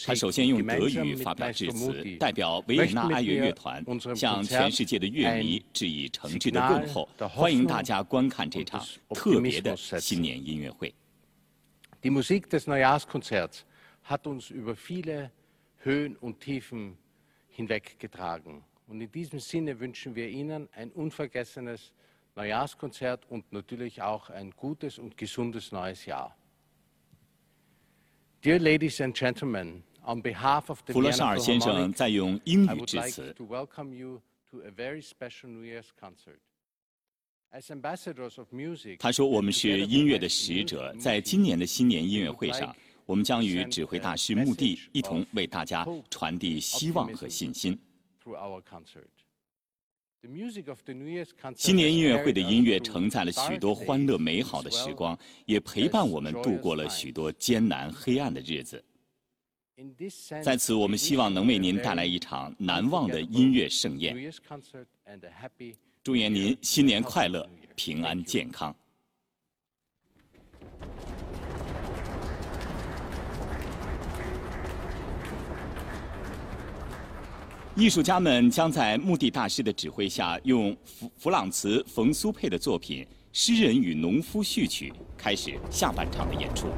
[SPEAKER 11] 他首先用德语发表致辞，代表维也纳爱乐乐团向全世界的乐迷致以诚挚的问候，欢迎大家观看这场特别的新年音乐会。
[SPEAKER 16] Die Musik des Neujahrskonzerts hat uns über viele Höhen und Tiefen hinweggetragen. Und in diesem Sinne wünschen wir Ihnen ein unvergessenes Neujahrskonzert und natürlich auch ein gutes und gesundes neues Jahr. Dear ladies and gentlemen, on behalf of the
[SPEAKER 11] 弗洛绍尔先生在用英语致辞。
[SPEAKER 16] to welcome you to a very special New Year's concert. As ambassadors of music,
[SPEAKER 11] 他说：“我们是音乐的使者，在今年的新年音乐会上，我们将与指挥大师穆蒂一同为大家传递希望和信心。”新年音乐会的音乐承载了许多欢乐美好的时光，也陪伴我们度过了许多艰难黑暗的日子。在此，我们希望能为您带来一场难忘的音乐盛宴。祝愿您新年快乐，*laughs* 平安健康。艺术家们将在穆蒂大师的指挥下，用弗弗朗茨·冯苏佩的作品《诗人与农夫序曲》开始下半场的演出。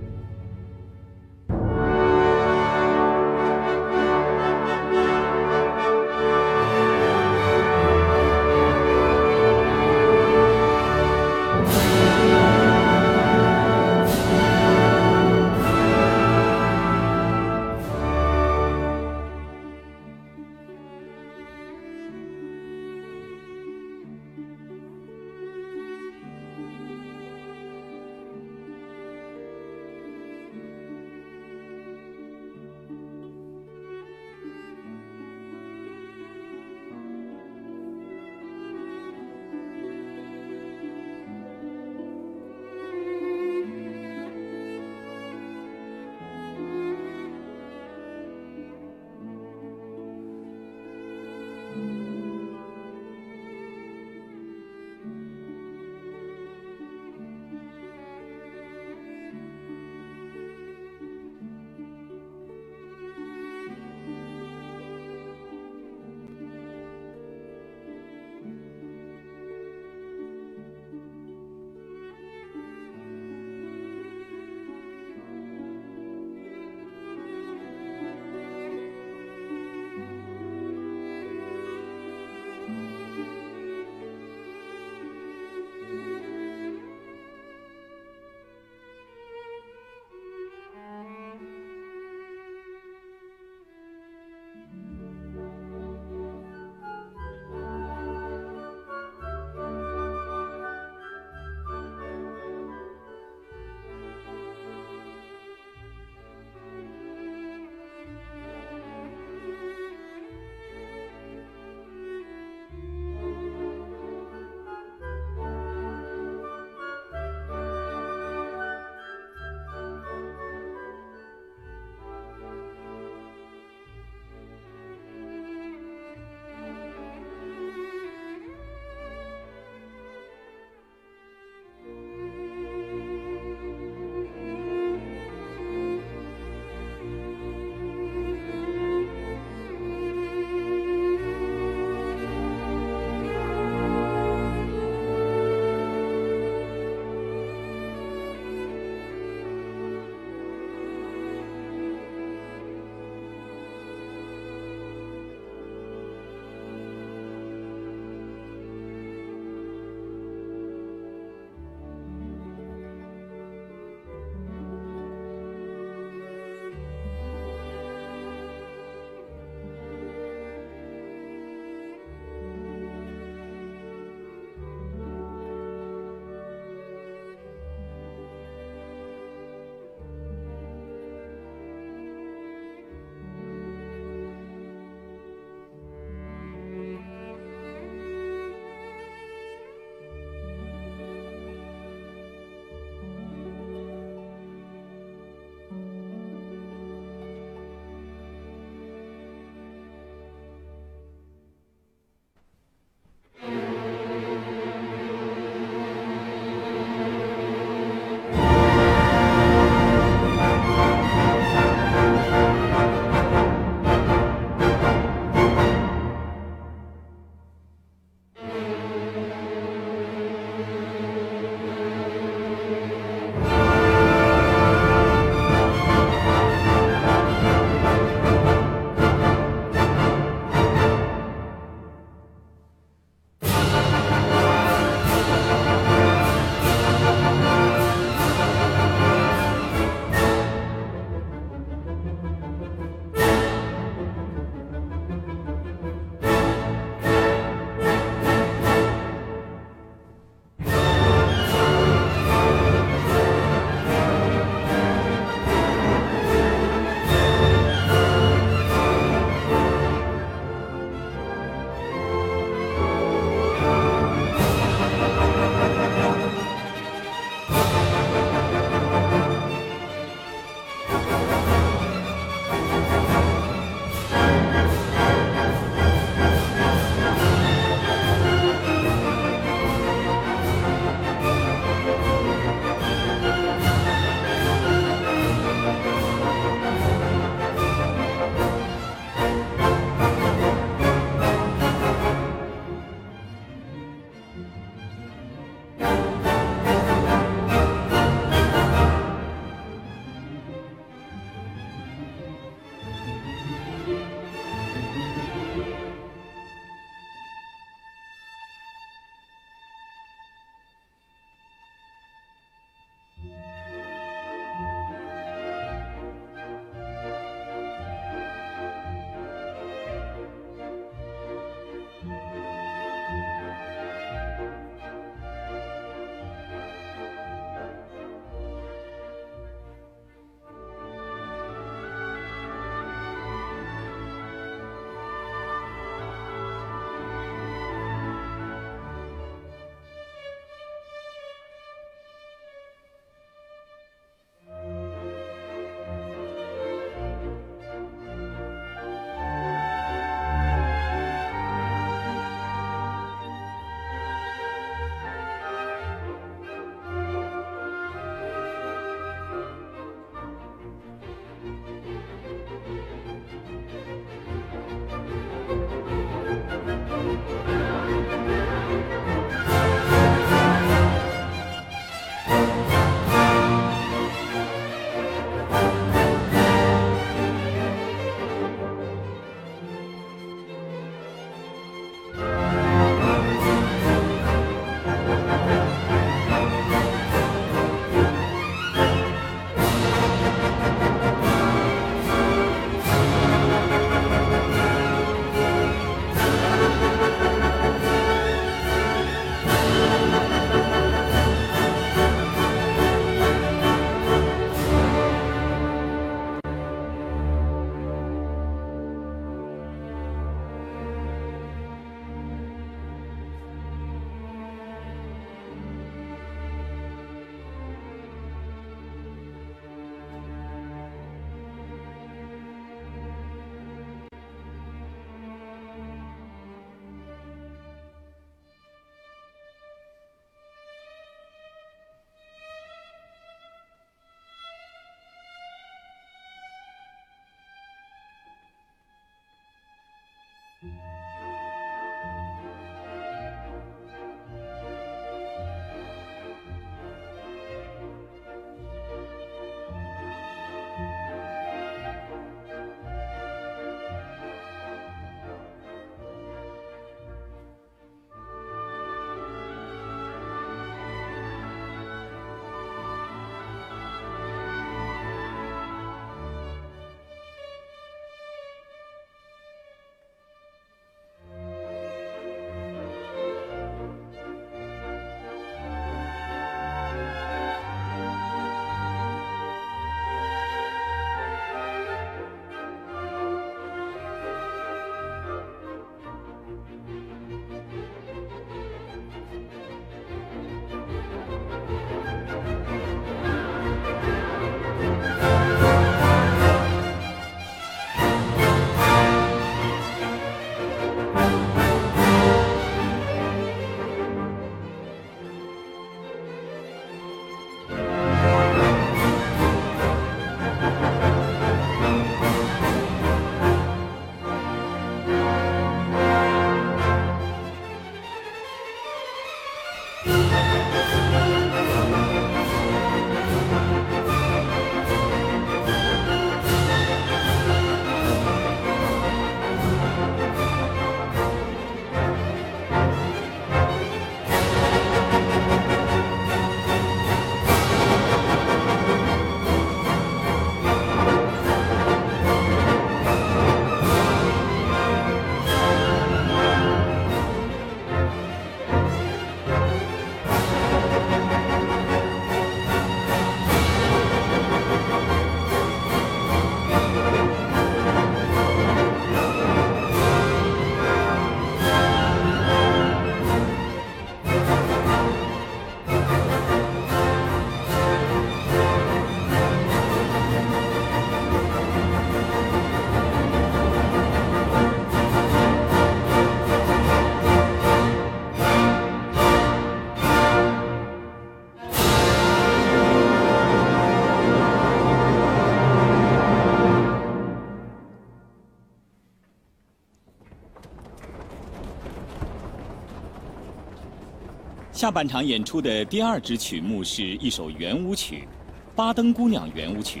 [SPEAKER 11] 下半场演出的第二支曲目是一首圆舞曲，《巴登姑娘圆舞曲》。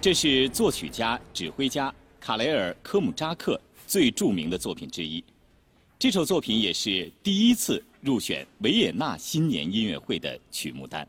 [SPEAKER 11] 这是作曲家、指挥家卡雷尔·科姆扎克最著名的作品之一。这首作品也是第一次入选维也纳新年音乐会的曲目单。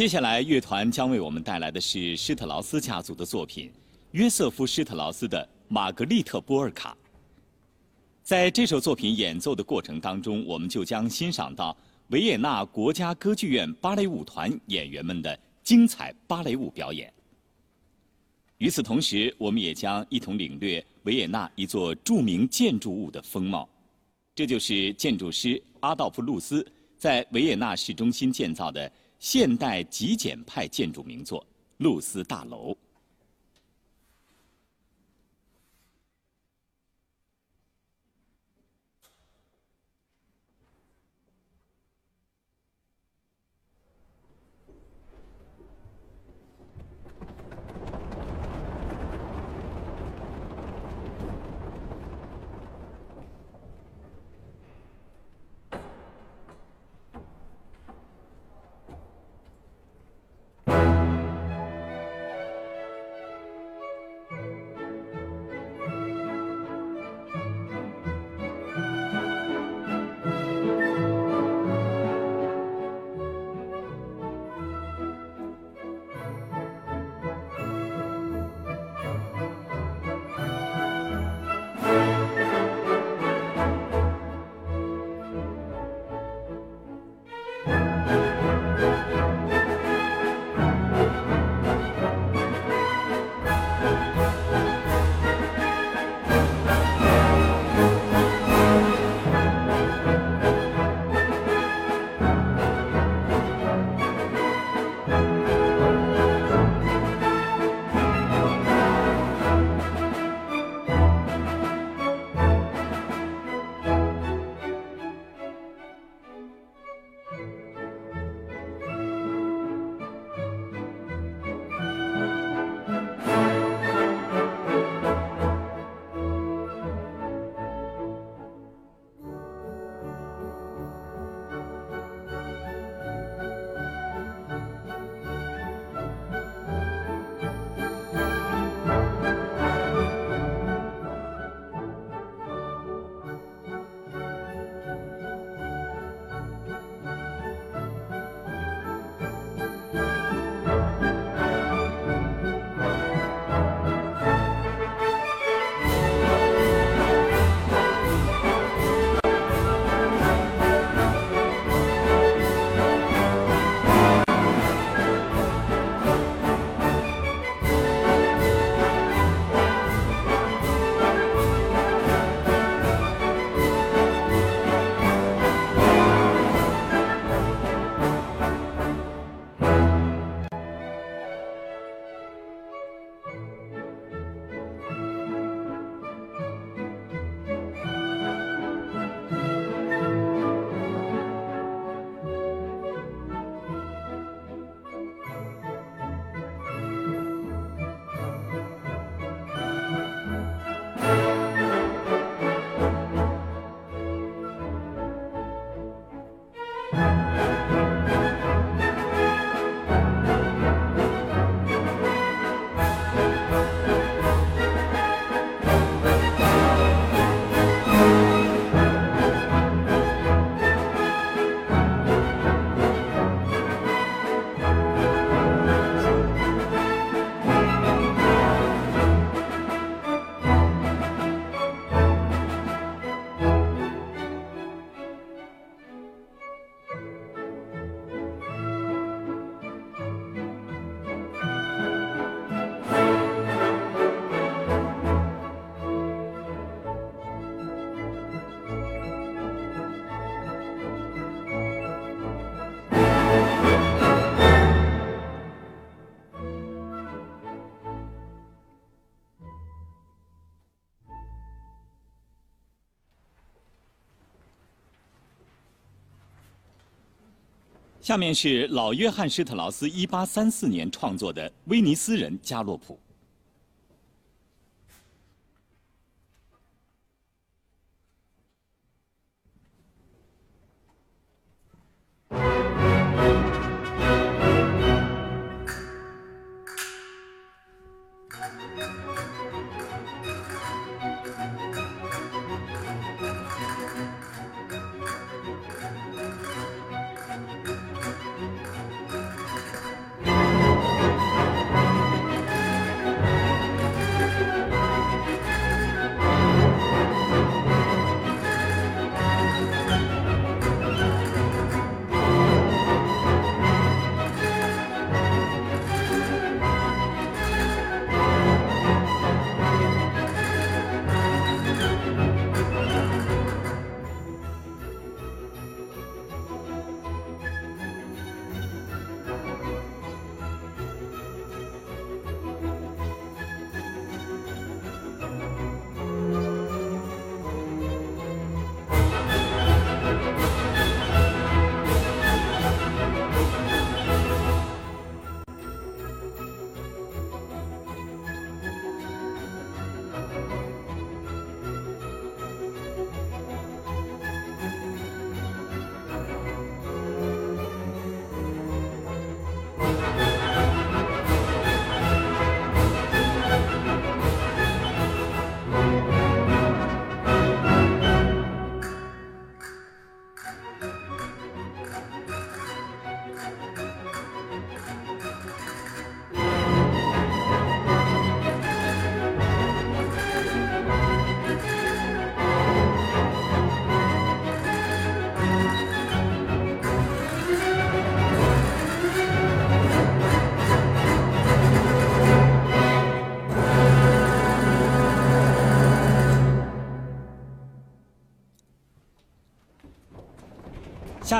[SPEAKER 11] 接下来，乐团将为我们带来的是施特劳斯家族的作品——约瑟夫·施特劳斯的《玛格丽特波尔卡》。在这首作品演奏的过程当中，我们就将欣赏到维也纳国家歌剧院芭蕾舞团演员们的精彩芭蕾舞表演。与此同时，我们也将一同领略维也纳一座著名建筑物的风貌，这就是建筑师阿道夫·路斯在维也纳市中心建造的。现代极简派建筑名作——露丝大楼。下面是老约翰施特劳斯1834年创作的《威尼斯人加洛普》。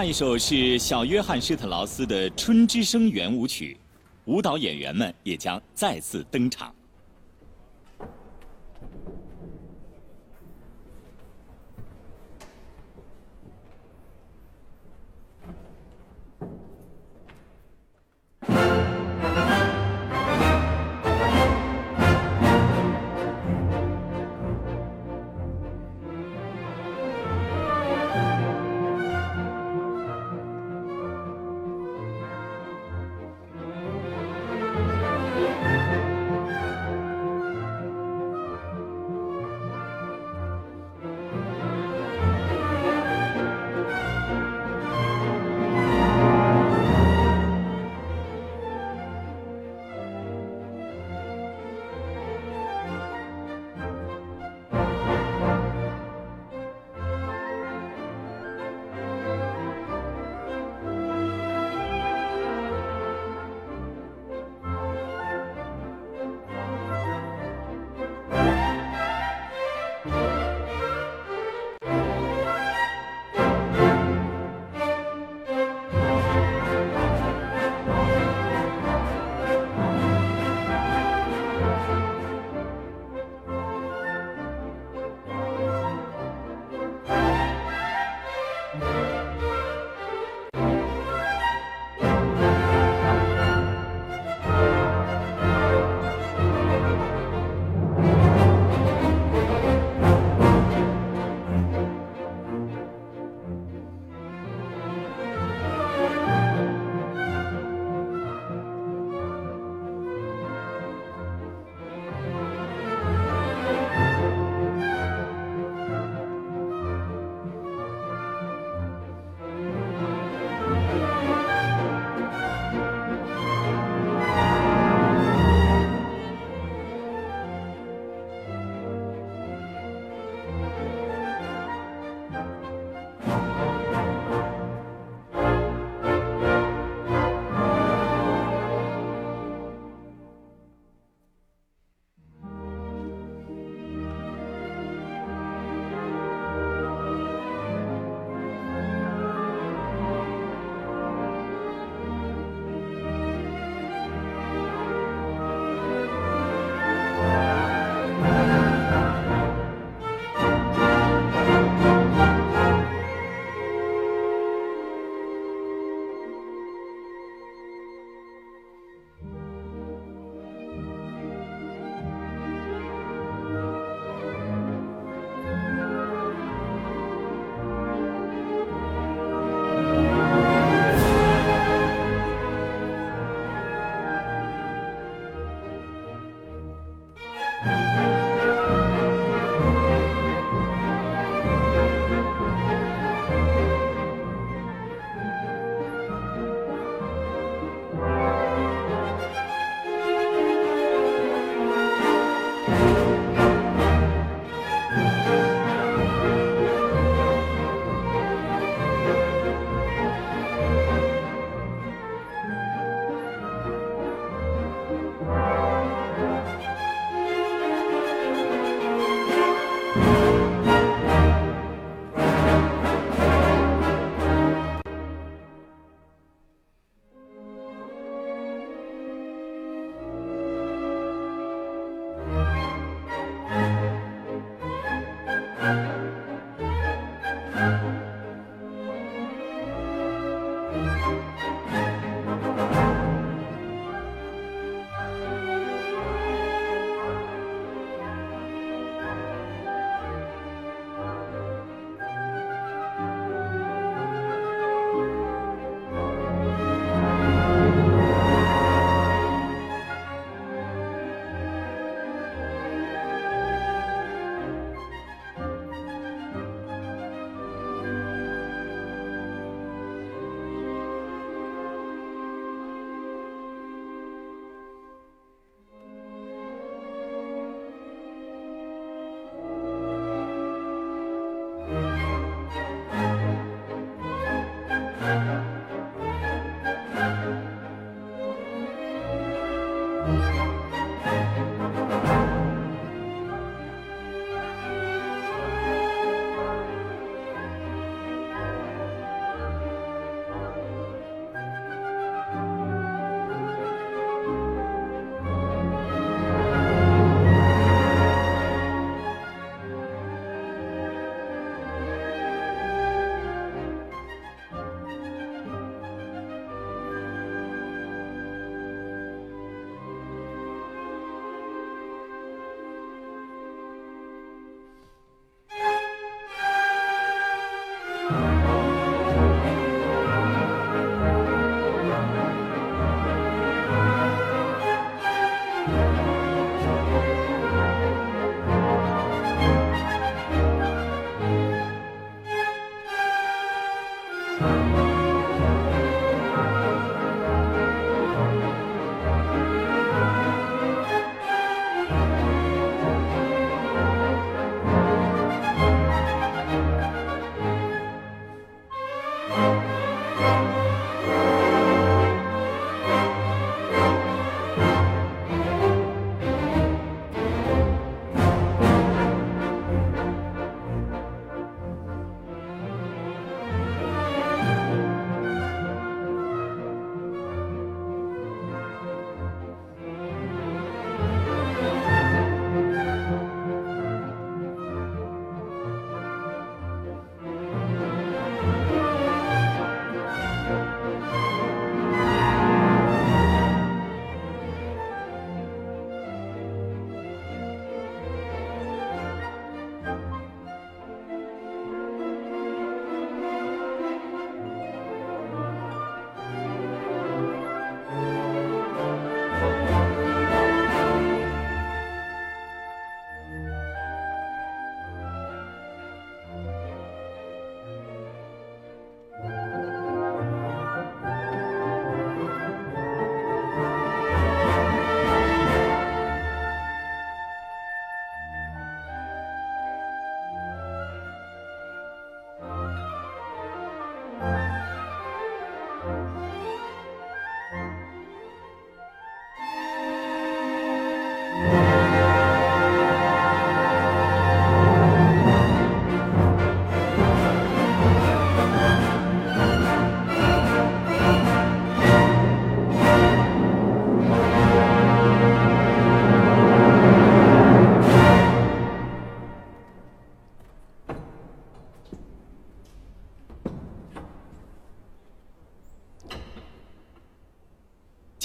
[SPEAKER 11] 下一首是小约翰施特劳斯的《春之声》圆舞曲，舞蹈演员们也将再次登场。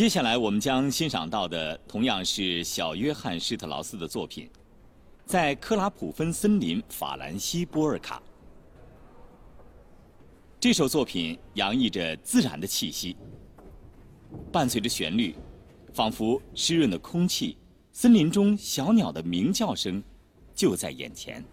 [SPEAKER 11] 接下来我们将欣赏到的同样是小约翰施特劳斯的作品，在克拉普芬森林法兰西波尔卡。这首作品洋溢着自然的气息，伴随着旋律，仿佛湿润的空气，森林中小鸟的鸣叫声就在眼前。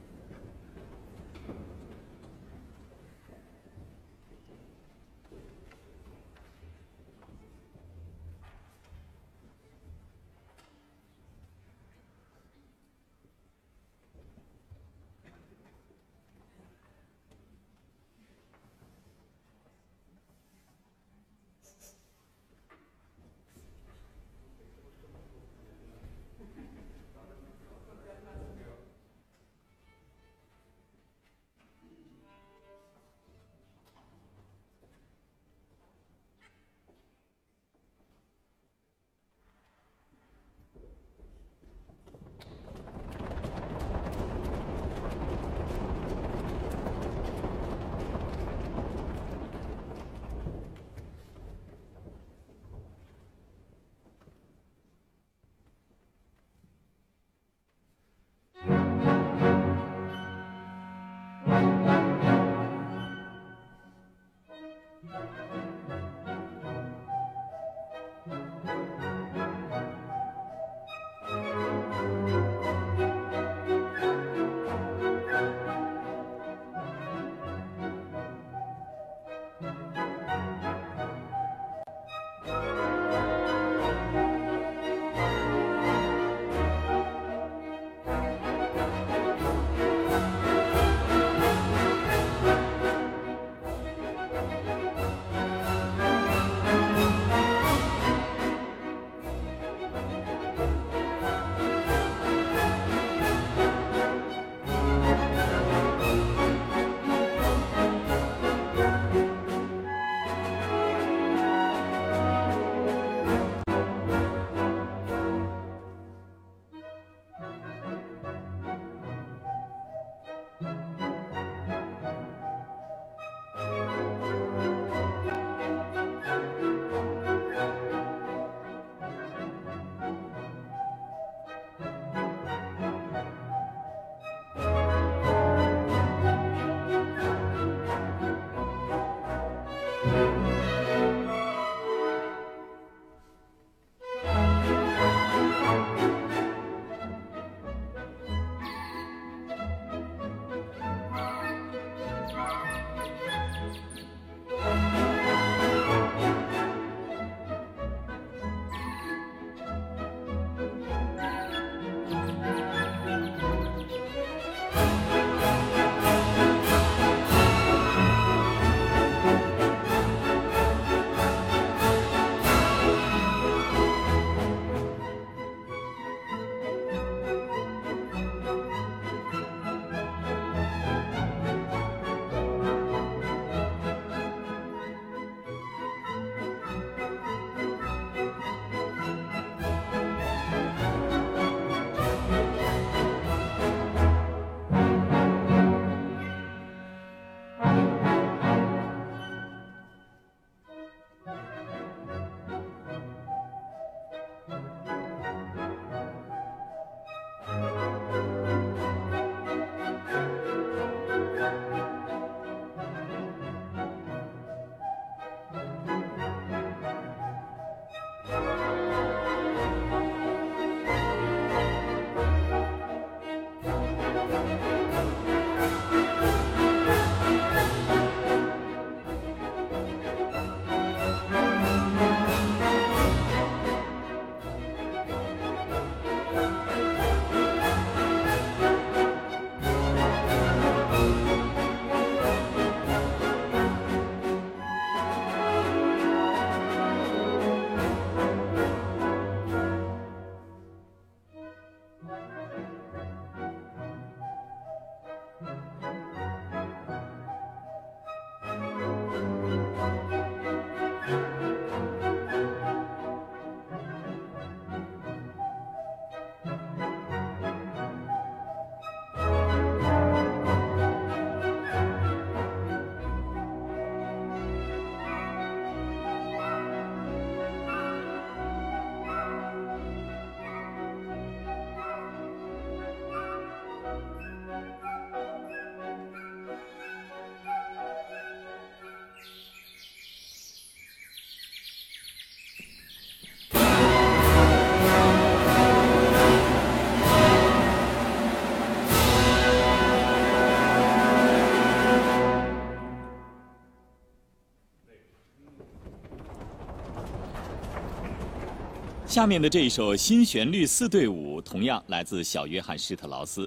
[SPEAKER 11] 下面的这一首新旋律四对舞，同样来自小约翰施特劳斯。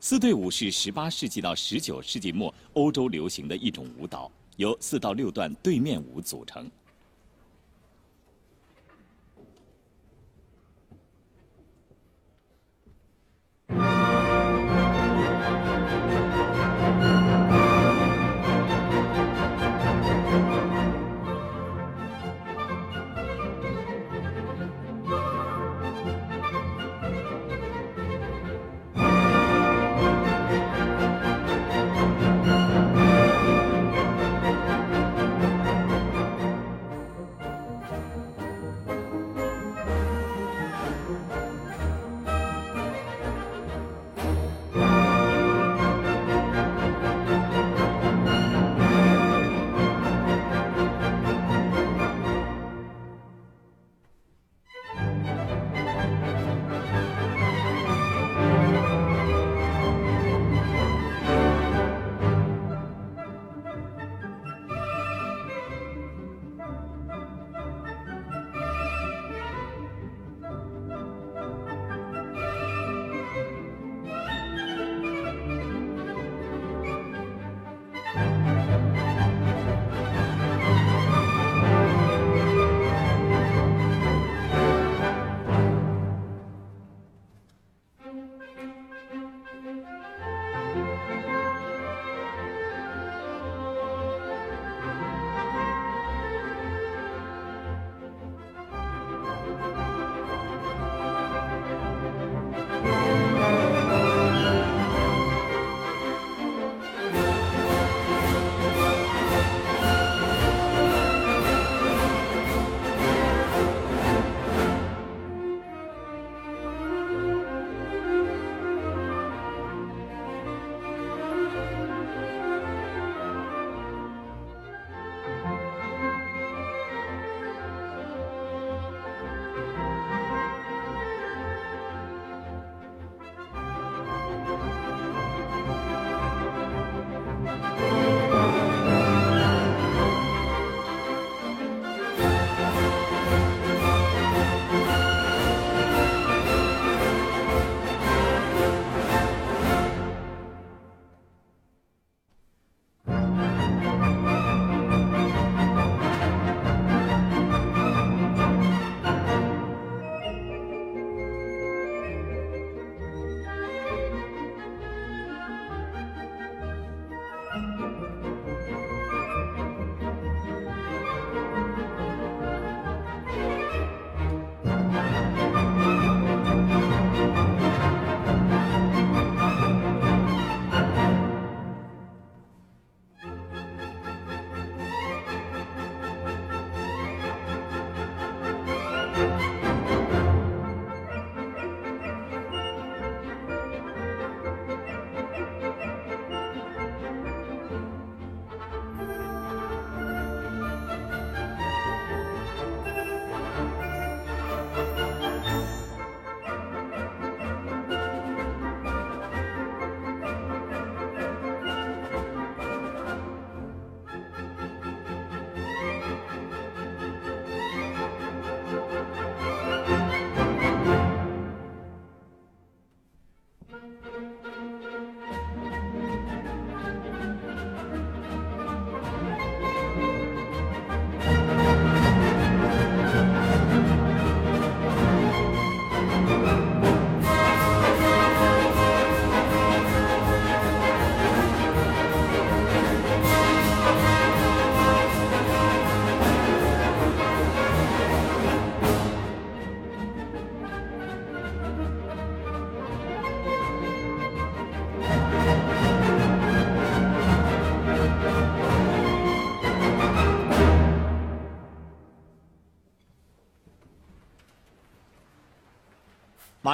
[SPEAKER 11] 四对舞是18世纪到19世纪末欧洲流行的一种舞蹈，由四到六段对面舞组成。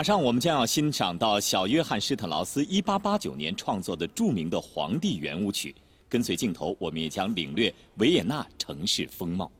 [SPEAKER 11] 马上我们将要欣赏到小约翰施特劳斯1889年创作的著名的《皇帝圆舞曲》，跟随镜头，我们也将领略维也纳城市风貌。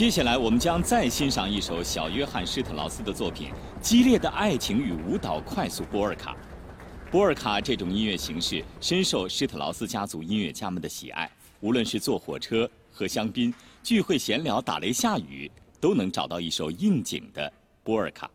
[SPEAKER 11] 接下来，我们将再欣赏一首小约翰施特劳斯的作品《激烈的爱情与舞蹈快速波尔卡》。波尔卡这种音乐形式深受施特劳斯家族音乐家们的喜爱，无论是坐火车、喝香槟、聚会闲聊、打雷下雨，都能找到一首应景的波尔卡。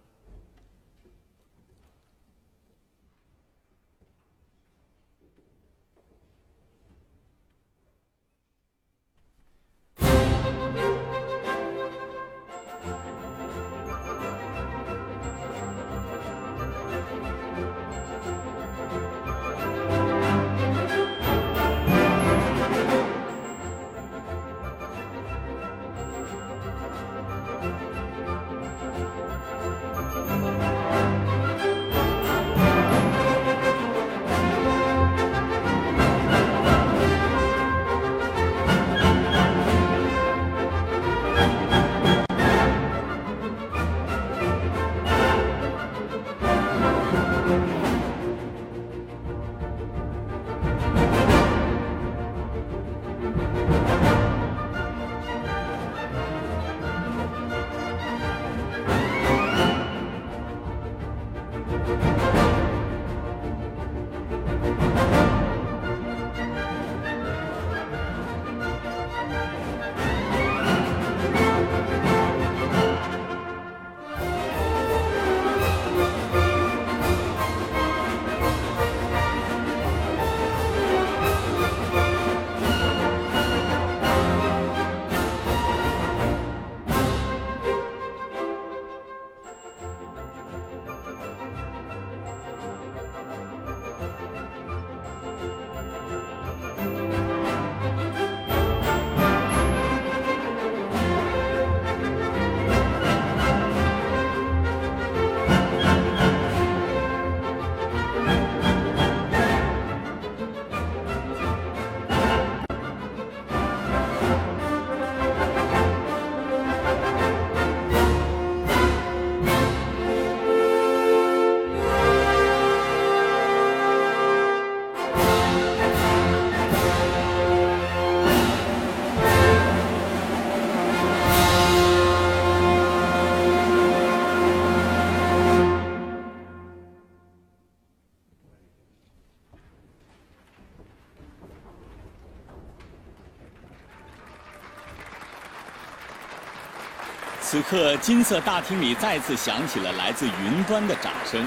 [SPEAKER 11] 刻，金色大厅里再次响起了来自云端的掌声。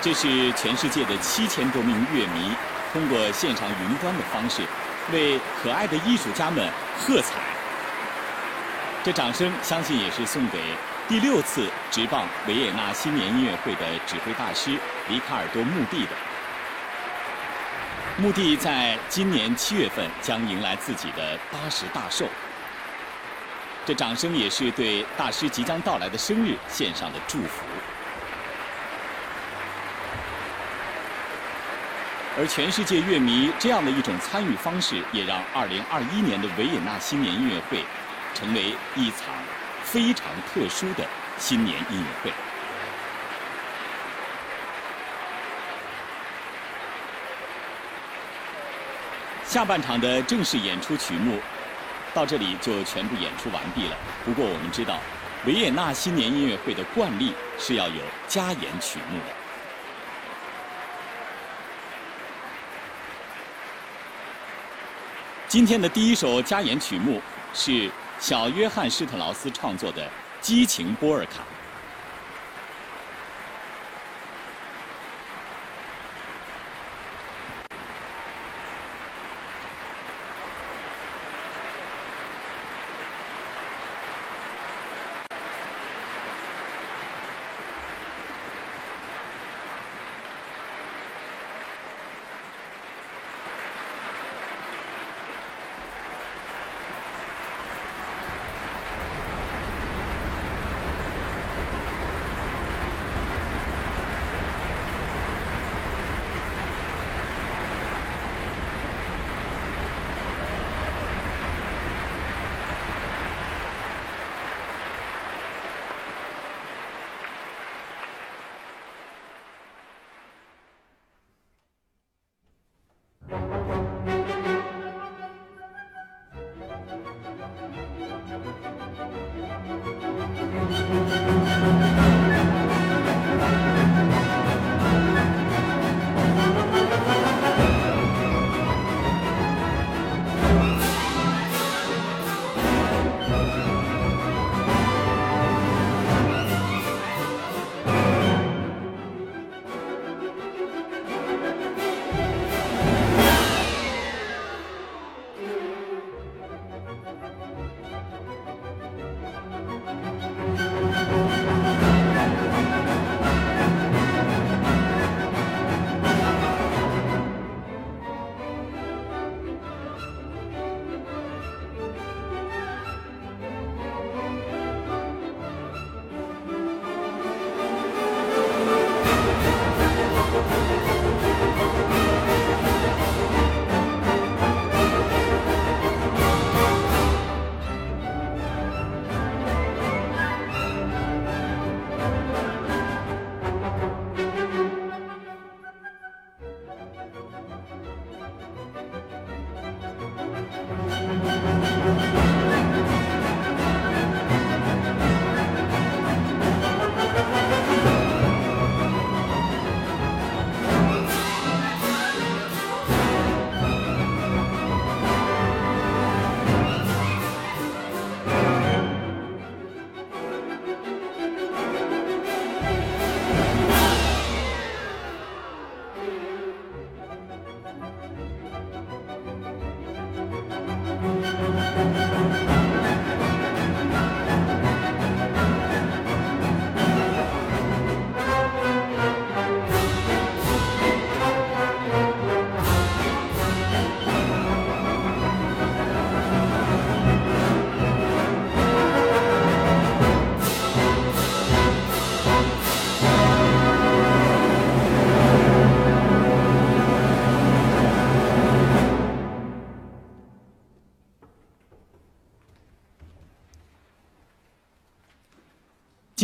[SPEAKER 11] 这是全世界的七千多名乐迷通过线上云端的方式，为可爱的艺术家们喝彩。这掌声，相信也是送给第六次执棒维也纳新年音乐会的指挥大师里卡尔多·穆蒂的。穆蒂在今年七月份将迎来自己的八十大寿。这掌声也是对大师即将到来的生日献上的祝福。而全世界乐迷这样的一种参与方式，也让2021年的维也纳新年音乐会成为一场非常特殊的新年音乐会。下半场的正式演出曲目。到这里就全部演出完毕了。不过我们知道，维也纳新年音乐会的惯例是要有加演曲目的。今天的第一首加演曲目是小约翰施特劳斯创作的《激情波尔卡》。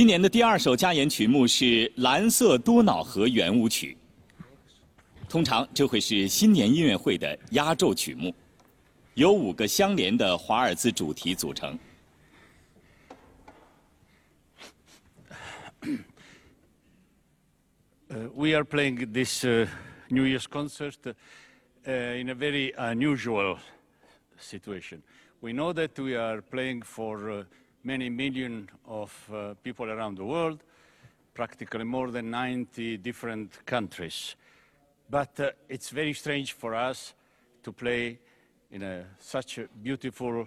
[SPEAKER 11] 年的第二首加演曲目是《蓝色多瑙河圆舞曲》。通常这会是新年音乐会的压轴曲目，由五个相连的华尔兹主题组成。
[SPEAKER 16] Uh, we are playing this uh, New Year's concert uh, in a very unusual situation. We know that we are playing for uh, many million of uh, people around the world, practically more than 90 different countries. But uh, it's very strange for us to play in a, such a beautiful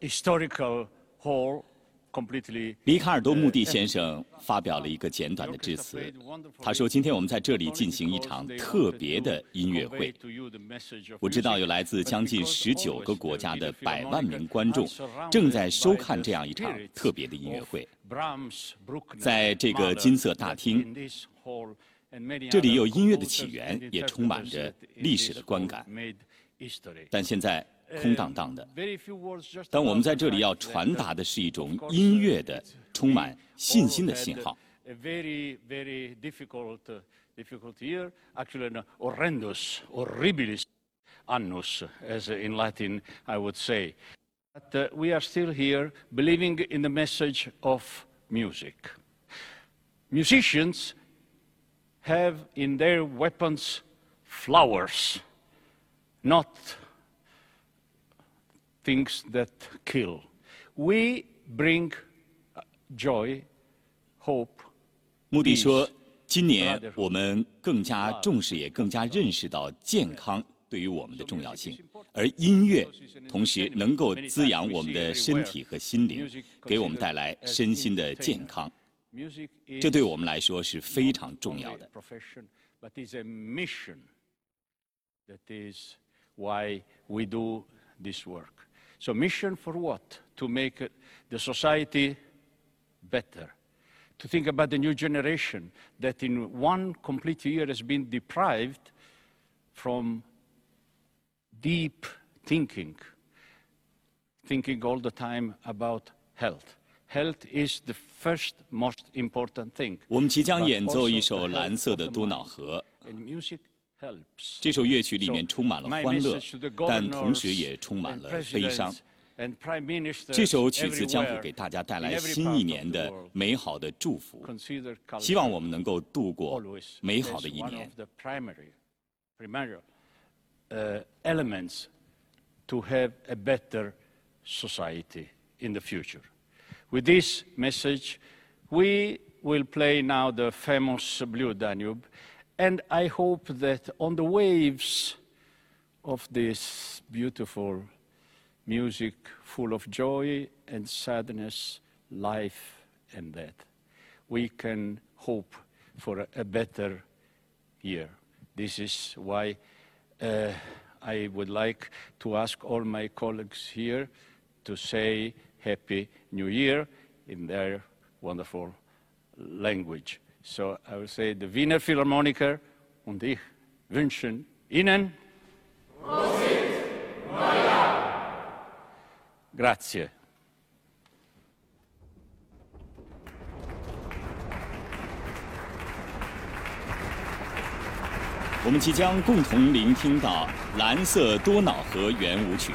[SPEAKER 16] historical hall
[SPEAKER 11] 里卡尔多·穆蒂先生发表了一个简短的致辞。他说：“今天我们在这里进行一场特别的音乐会。我知道有来自将近十九个国家的百万名观众正在收看这样一场特别的音乐会。在这个金色大厅，这里有音乐的起源，也充满着历史的观感。但现在。”空荡荡的。但我们在这里要传达的是一种音乐的、充满信心的信号。
[SPEAKER 16] Very, very difficult, difficult year. Actually, an horrendous, horribilis annus, as in Latin I would say. But we are still here, believing in the message of music. Musicians have in their weapons flowers, not things that kill. We bring joy, hope.
[SPEAKER 11] 穆迪说：“今年我们更加重视，也更加认识到健康对于我们的重要性，而音乐同时能够滋养我们的身体和心灵，给我们带来身心的健康。这对我们来说是非常重要的。”
[SPEAKER 16] That is why we do this work. So mission for what? To make the society better. To think about the new generation that in one complete year has been deprived from deep thinking, thinking all the time about health. Health is the first most important thing.
[SPEAKER 11] 我们即将演奏一首《蓝色的多瑙河》。 这首乐曲里面充满了欢乐，但同时也充满了悲伤。这首曲子将会给大家带来新一年的美好的祝福，希望我们能够度过美好的一年。
[SPEAKER 16] And I hope that on the waves of this beautiful music, full of joy and sadness, life and death, we can hope for a better year. This is why uh, I would like to ask all my colleagues here to say Happy New Year in their wonderful language. So I will say the Wiener Philharmoniker und ich wünschen Ihnen Grazie.
[SPEAKER 11] 我们即将共同聆听到《蓝色多瑙河圆舞曲》。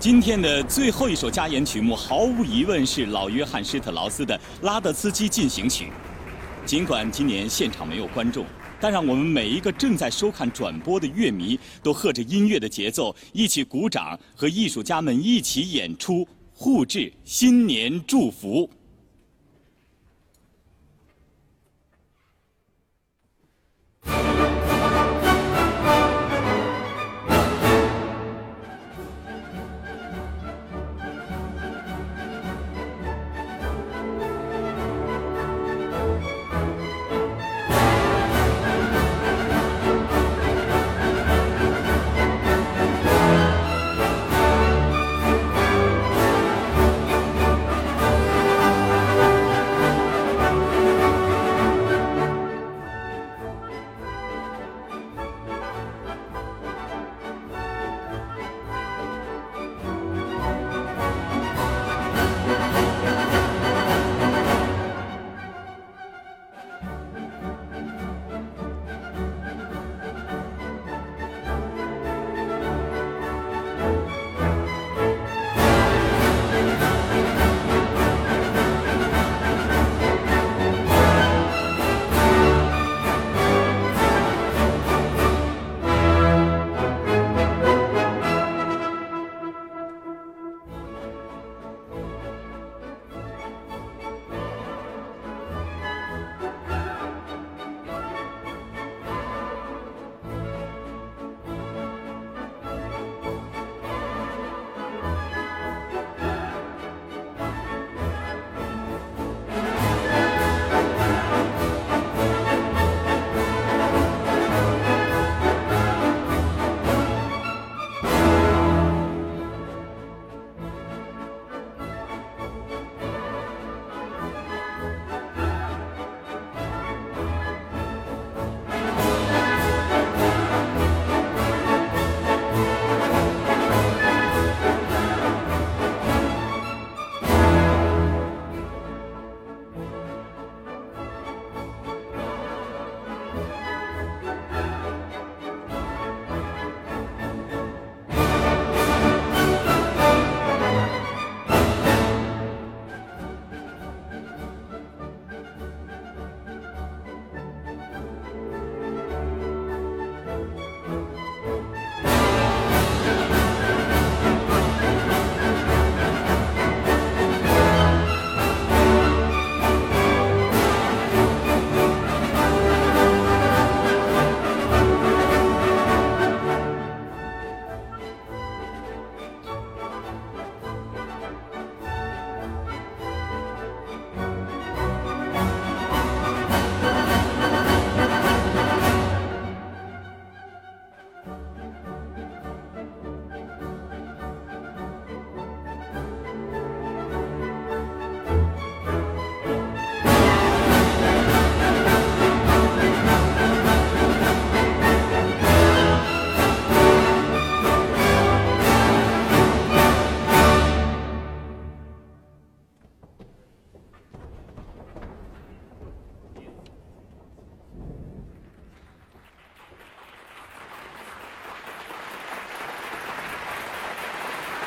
[SPEAKER 11] 今天的最后一首加演曲目，毫无疑问是老约翰施特劳斯的《拉德斯基进行曲》。尽管今年现场没有观众，但让我们每一个正在收看转播的乐迷都和着音乐的节奏一起鼓掌，和艺术家们一起演出，互致新年祝福。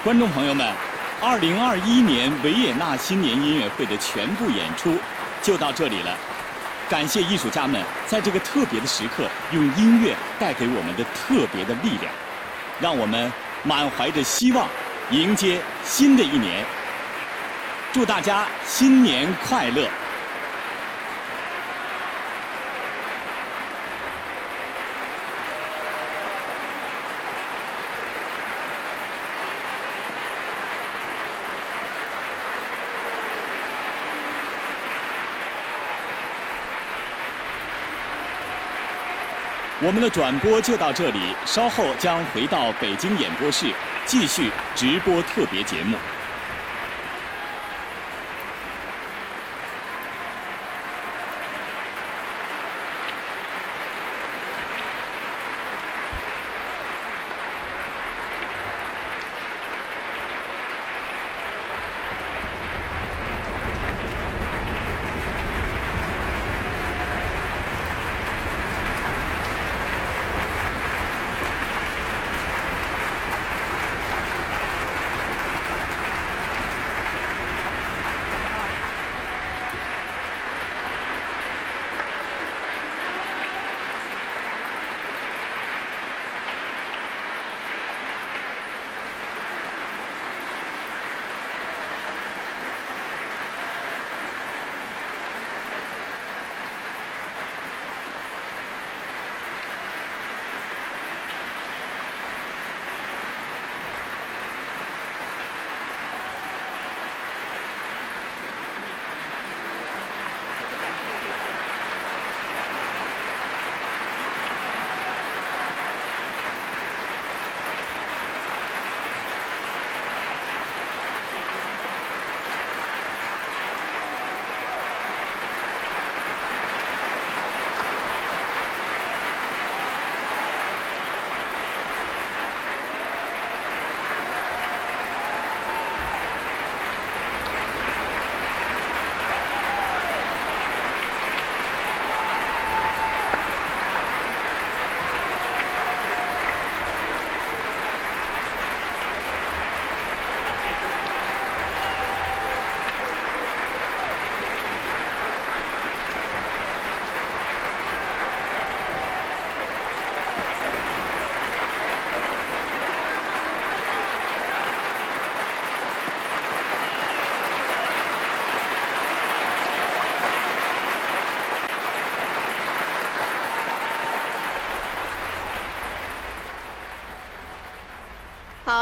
[SPEAKER 11] 观众朋友们，二零二一年维也纳新年音乐会的全部演出就到这里了。感谢艺术家们在这个特别的时刻，用音乐带给我们的特别的力量，让我们满怀着希望迎接新的一年。祝大家新年快乐！我们的转播就到这里，稍后将回到北京演播室继续直播特别节目。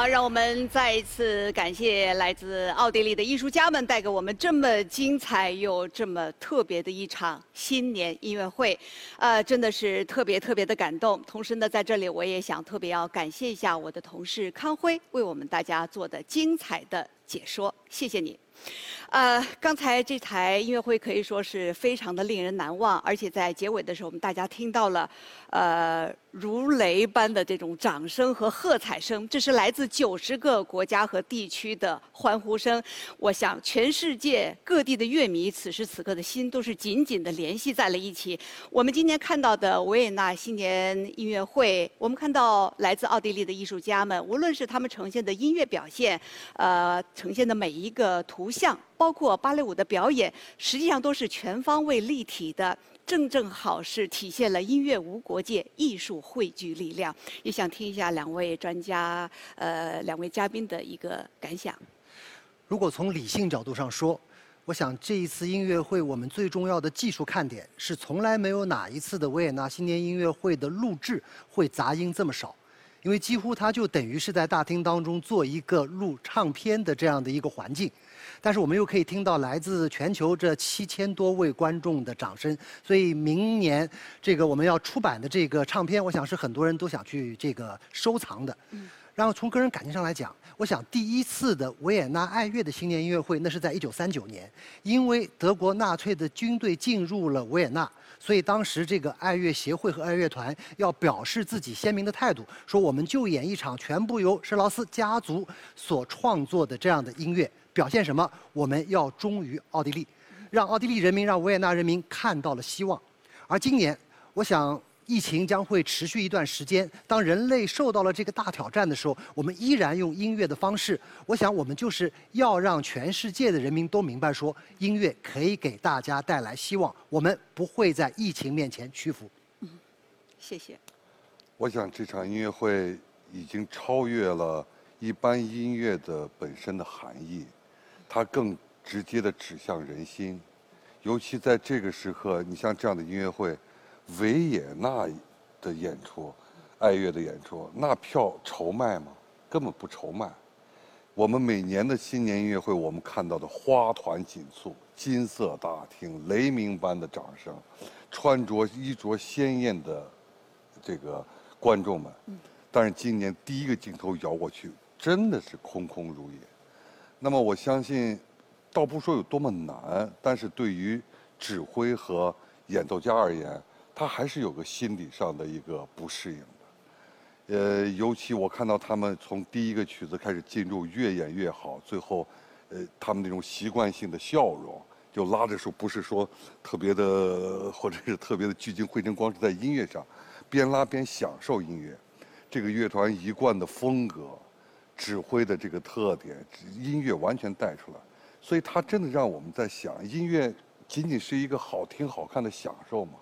[SPEAKER 2] 好，让我们再一次感谢来自奥地利的艺术家们带给我们这么精彩又这么特别的一场新年音乐会，呃，真的是特别特别的感动。同时呢，在这里我也想特别要感谢一下我的同事康辉为我们大家做的精彩的解说，谢谢你。呃，刚才这台音乐会可以说是非常的令人难忘，而且在结尾的时候，我们大家听到了，呃，如雷般的这种掌声和喝彩声，这是来自九十个国家和地区的欢呼声。我想，全世界各地的乐迷此时此刻的心都是紧紧的联系在了一起。我们今天看到的维也纳新年音乐会，我们看到来自奥地利的艺术家们，无论是他们呈现的音乐表现，呃，呈现的每一个图像。包括芭蕾舞的表演，实际上都是全方位立体的，正正好是体现了音乐无国界、艺术汇聚力量。也想听一下两位专家、呃两位嘉宾的一个感想。
[SPEAKER 3] 如果从理性角度上说，我想这一次音乐会我们最重要的技术看点是，从来没有哪一次的维也纳新年音乐会的录制会杂音这么少。因为几乎它就等于是在大厅当中做一个录唱片的这样的一个环境，但是我们又可以听到来自全球这七千多位观众的掌声，所以明年这个我们要出版的这个唱片，我想是很多人都想去这个收藏的。然后从个人感情上来讲，我想第一次的维也纳爱乐的新年音乐会，那是在一九三九年，因为德国纳粹的军队进入了维也纳，所以当时这个爱乐协会和爱乐团要表示自己鲜明的态度，说我们就演一场全部由施劳斯家族所创作的这样的音乐，表现什么？我们要忠于奥地利，让奥地利人民、让维也纳人民看到了希望。而今年，我想。疫情将会持续一段时间。当人类受到了这个大挑战的时候，我们依然用音乐的方式。我想，我们就是要让全世界的人民都明白，说音乐可以给大家带来希望。我们不会在疫情面前屈服。
[SPEAKER 2] 嗯，谢谢。
[SPEAKER 4] 我想这场音乐会已经超越了一般音乐的本身的含义，它更直接的指向人心。尤其在这个时刻，你像这样的音乐会。维也纳的演出，爱乐的演出，那票愁卖吗？根本不愁卖。我们每年的新年音乐会，我们看到的花团锦簇、金色大厅、雷鸣般的掌声、穿着衣着鲜艳的这个观众们。但是今年第一个镜头摇过去，真的是空空如也。那么我相信，倒不说有多么难，但是对于指挥和演奏家而言，他还是有个心理上的一个不适应的，呃，尤其我看到他们从第一个曲子开始进入，越演越好，最后，呃，他们那种习惯性的笑容，就拉着手，不是说特别的，或者是特别的聚精会神，光是在音乐上，边拉边享受音乐，这个乐团一贯的风格，指挥的这个特点，音乐完全带出来，所以他真的让我们在想，音乐仅仅是一个好听好看的享受吗？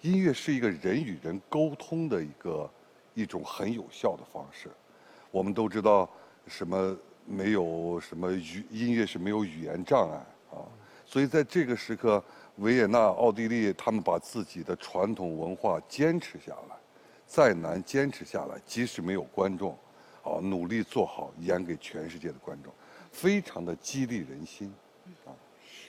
[SPEAKER 4] 音乐是一个人与人沟通的一个一种很有效的方式。我们都知道，什么没有什么语音乐是没有语言障碍啊。所以在这个时刻，维也纳、奥地利他们把自己的传统文化坚持下来，再难坚持下来，即使没有观众，啊，努力做好演给全世界的观众，非常的激励人心，啊。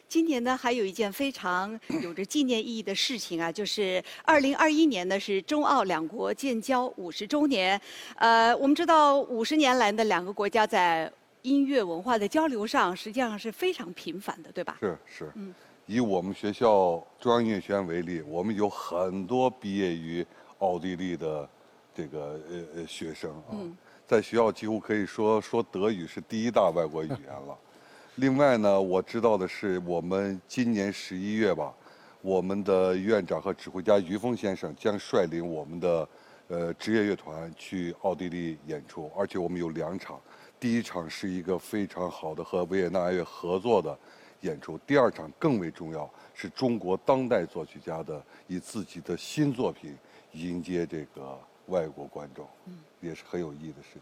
[SPEAKER 2] 今年呢，还有一件非常有着纪念意义的事情啊，就是二零二一年呢是中澳两国建交五十周年。呃，我们知道五十年来的两个国家在音乐文化的交流上，实际上是非常频繁的，对吧？
[SPEAKER 4] 是是。嗯。以我们学校中央音乐学院为例，我们有很多毕业于奥地利的这个呃呃学生啊，在学校几乎可以说说德语是第一大外国语言了。另外呢，我知道的是，我们今年十一月吧，我们的院长和指挥家于峰先生将率领我们的呃职业乐团去奥地利演出，而且我们有两场，第一场是一个非常好的和维也纳爱乐合作的演出，第二场更为重要，是中国当代作曲家的以自己的新作品迎接这个外国观众，也是很有意义的事情。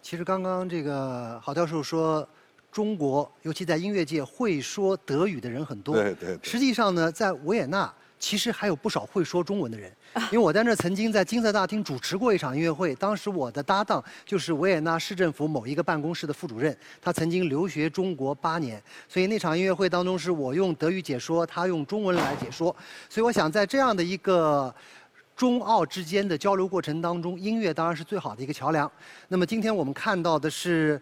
[SPEAKER 3] 其实刚刚这个郝教授说。中国，尤其在音乐界会说德语的人很多。
[SPEAKER 4] 对对。
[SPEAKER 3] 实际上呢，在维也纳，其实还有不少会说中文的人，*laughs* 因为我在那儿曾经在金色大厅主持过一场音乐会，当时我的搭档就是维也纳市政府某一个办公室的副主任，他曾经留学中国八年，所以那场音乐会当中是我用德语解说，他用中文来解说，所以我想在这样的一个中澳之间的交流过程当中，音乐当然是最好的一个桥梁。那么今天我们看到的是。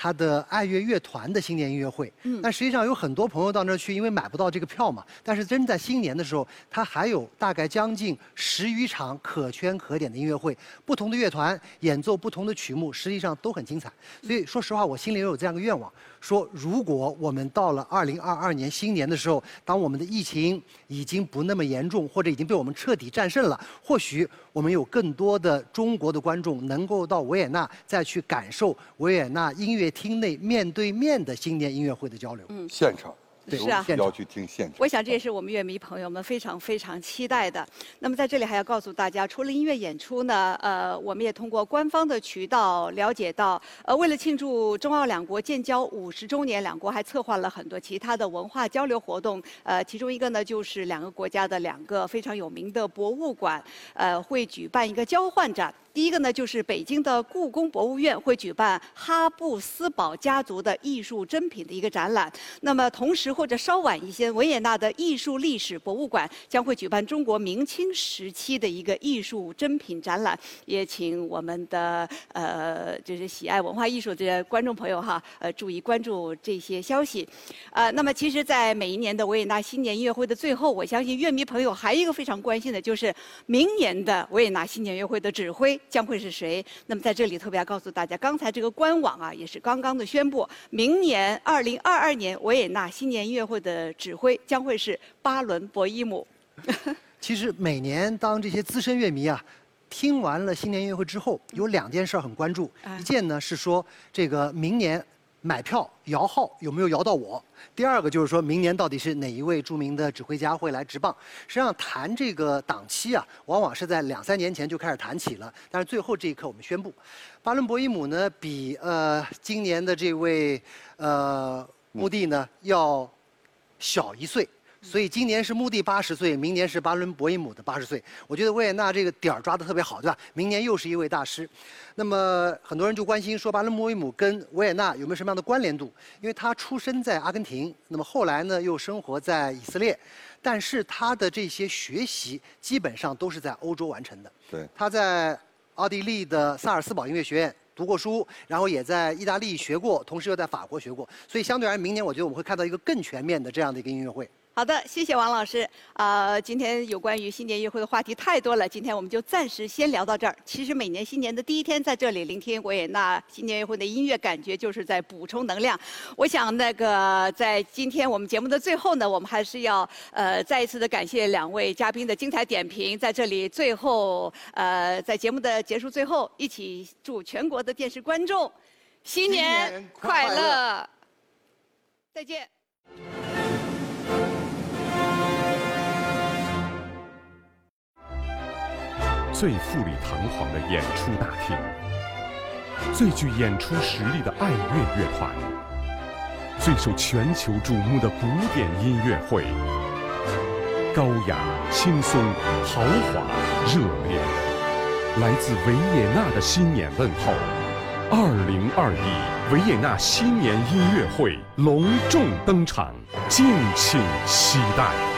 [SPEAKER 3] 他的爱乐乐团的新年音乐会，嗯，但实际上有很多朋友到那儿去，因为买不到这个票嘛。但是真在新年的时候，他还有大概将近十余场可圈可点的音乐会，不同的乐团演奏不同的曲目，实际上都很精彩。所以说实话，我心里也有这样一个愿望。说，如果我们到了二零二二年新年的时候，当我们的疫情已经不那么严重，或者已经被我们彻底战胜了，或许我们有更多的中国的观众能够到维也纳，再去感受维也纳音乐厅内面对面的新年音乐会的交流。
[SPEAKER 4] 嗯，现场。
[SPEAKER 2] 是啊，
[SPEAKER 4] 要去听现场。
[SPEAKER 2] 我想这也是我们乐迷朋友们非常非常期待的。那么在这里还要告诉大家，除了音乐演出呢，呃，我们也通过官方的渠道了解到，呃，为了庆祝中澳两国建交五十周年，两国还策划了很多其他的文化交流活动。呃，其中一个呢，就是两个国家的两个非常有名的博物馆，呃，会举办一个交换展。第一个呢，就是北京的故宫博物院会举办哈布斯堡家族的艺术珍品的一个展览。那么同时或者稍晚一些，维也纳的艺术历史博物馆将会举办中国明清时期的一个艺术珍品展览。也请我们的呃，就是喜爱文化艺术的观众朋友哈，呃，注意关注这些消息。呃，那么其实，在每一年的维也纳新年音乐会的最后，我相信乐迷朋友还有一个非常关心的，就是明年的维也纳新年音乐会的指挥。将会是谁？那么在这里特别要告诉大家，刚才这个官网啊，也是刚刚的宣布，明年二零二二年维也纳新年音乐会的指挥将会是巴伦博伊姆。*laughs*
[SPEAKER 3] 其实每年当这些资深乐迷啊，听完了新年音乐会之后，有两件事很关注。一件呢是说，这个明年。买票摇号有没有摇到我？第二个就是说明年到底是哪一位著名的指挥家会来执棒？实际上谈这个档期啊，往往是在两三年前就开始谈起了，但是最后这一刻我们宣布，巴伦博伊姆呢比呃今年的这位呃穆蒂呢要小一岁。所以今年是穆蒂八十岁，明年是巴伦博伊姆的八十岁。我觉得维也纳这个点儿抓得特别好，对吧？明年又是一位大师。那么很多人就关心说，巴伦博伊姆跟维也纳有没有什么样的关联度？因为他出生在阿根廷，那么后来呢又生活在以色列，但是他的这些学习基本上都是在欧洲完成的。
[SPEAKER 4] 对。
[SPEAKER 3] 他在奥地利的萨尔斯堡音乐学院读过书，然后也在意大利学过，同时又在法国学过。所以相对而言，明年我觉得我们会看到一个更全面的这样的一个音乐会。
[SPEAKER 2] 好的，谢谢王老师。啊，今天有关于新年音乐会的话题太多了，今天我们就暂时先聊到这儿。其实每年新年的第一天在这里聆听维也纳新年音乐会的音乐，感觉就是在补充能量。我想那个在今天我们节目的最后呢，我们还是要呃再一次的感谢两位嘉宾的精彩点评。在这里最后呃在节目的结束最后，一起祝全国的电视观众新年快乐，再见。
[SPEAKER 1] 最富丽堂皇的演出大厅，最具演出实力的爱乐乐团，最受全球瞩目的古典音乐会，高雅、轻松、豪华、热烈，来自维也纳的新年问候，二零二一维也纳新年音乐会隆重登场，敬请期待。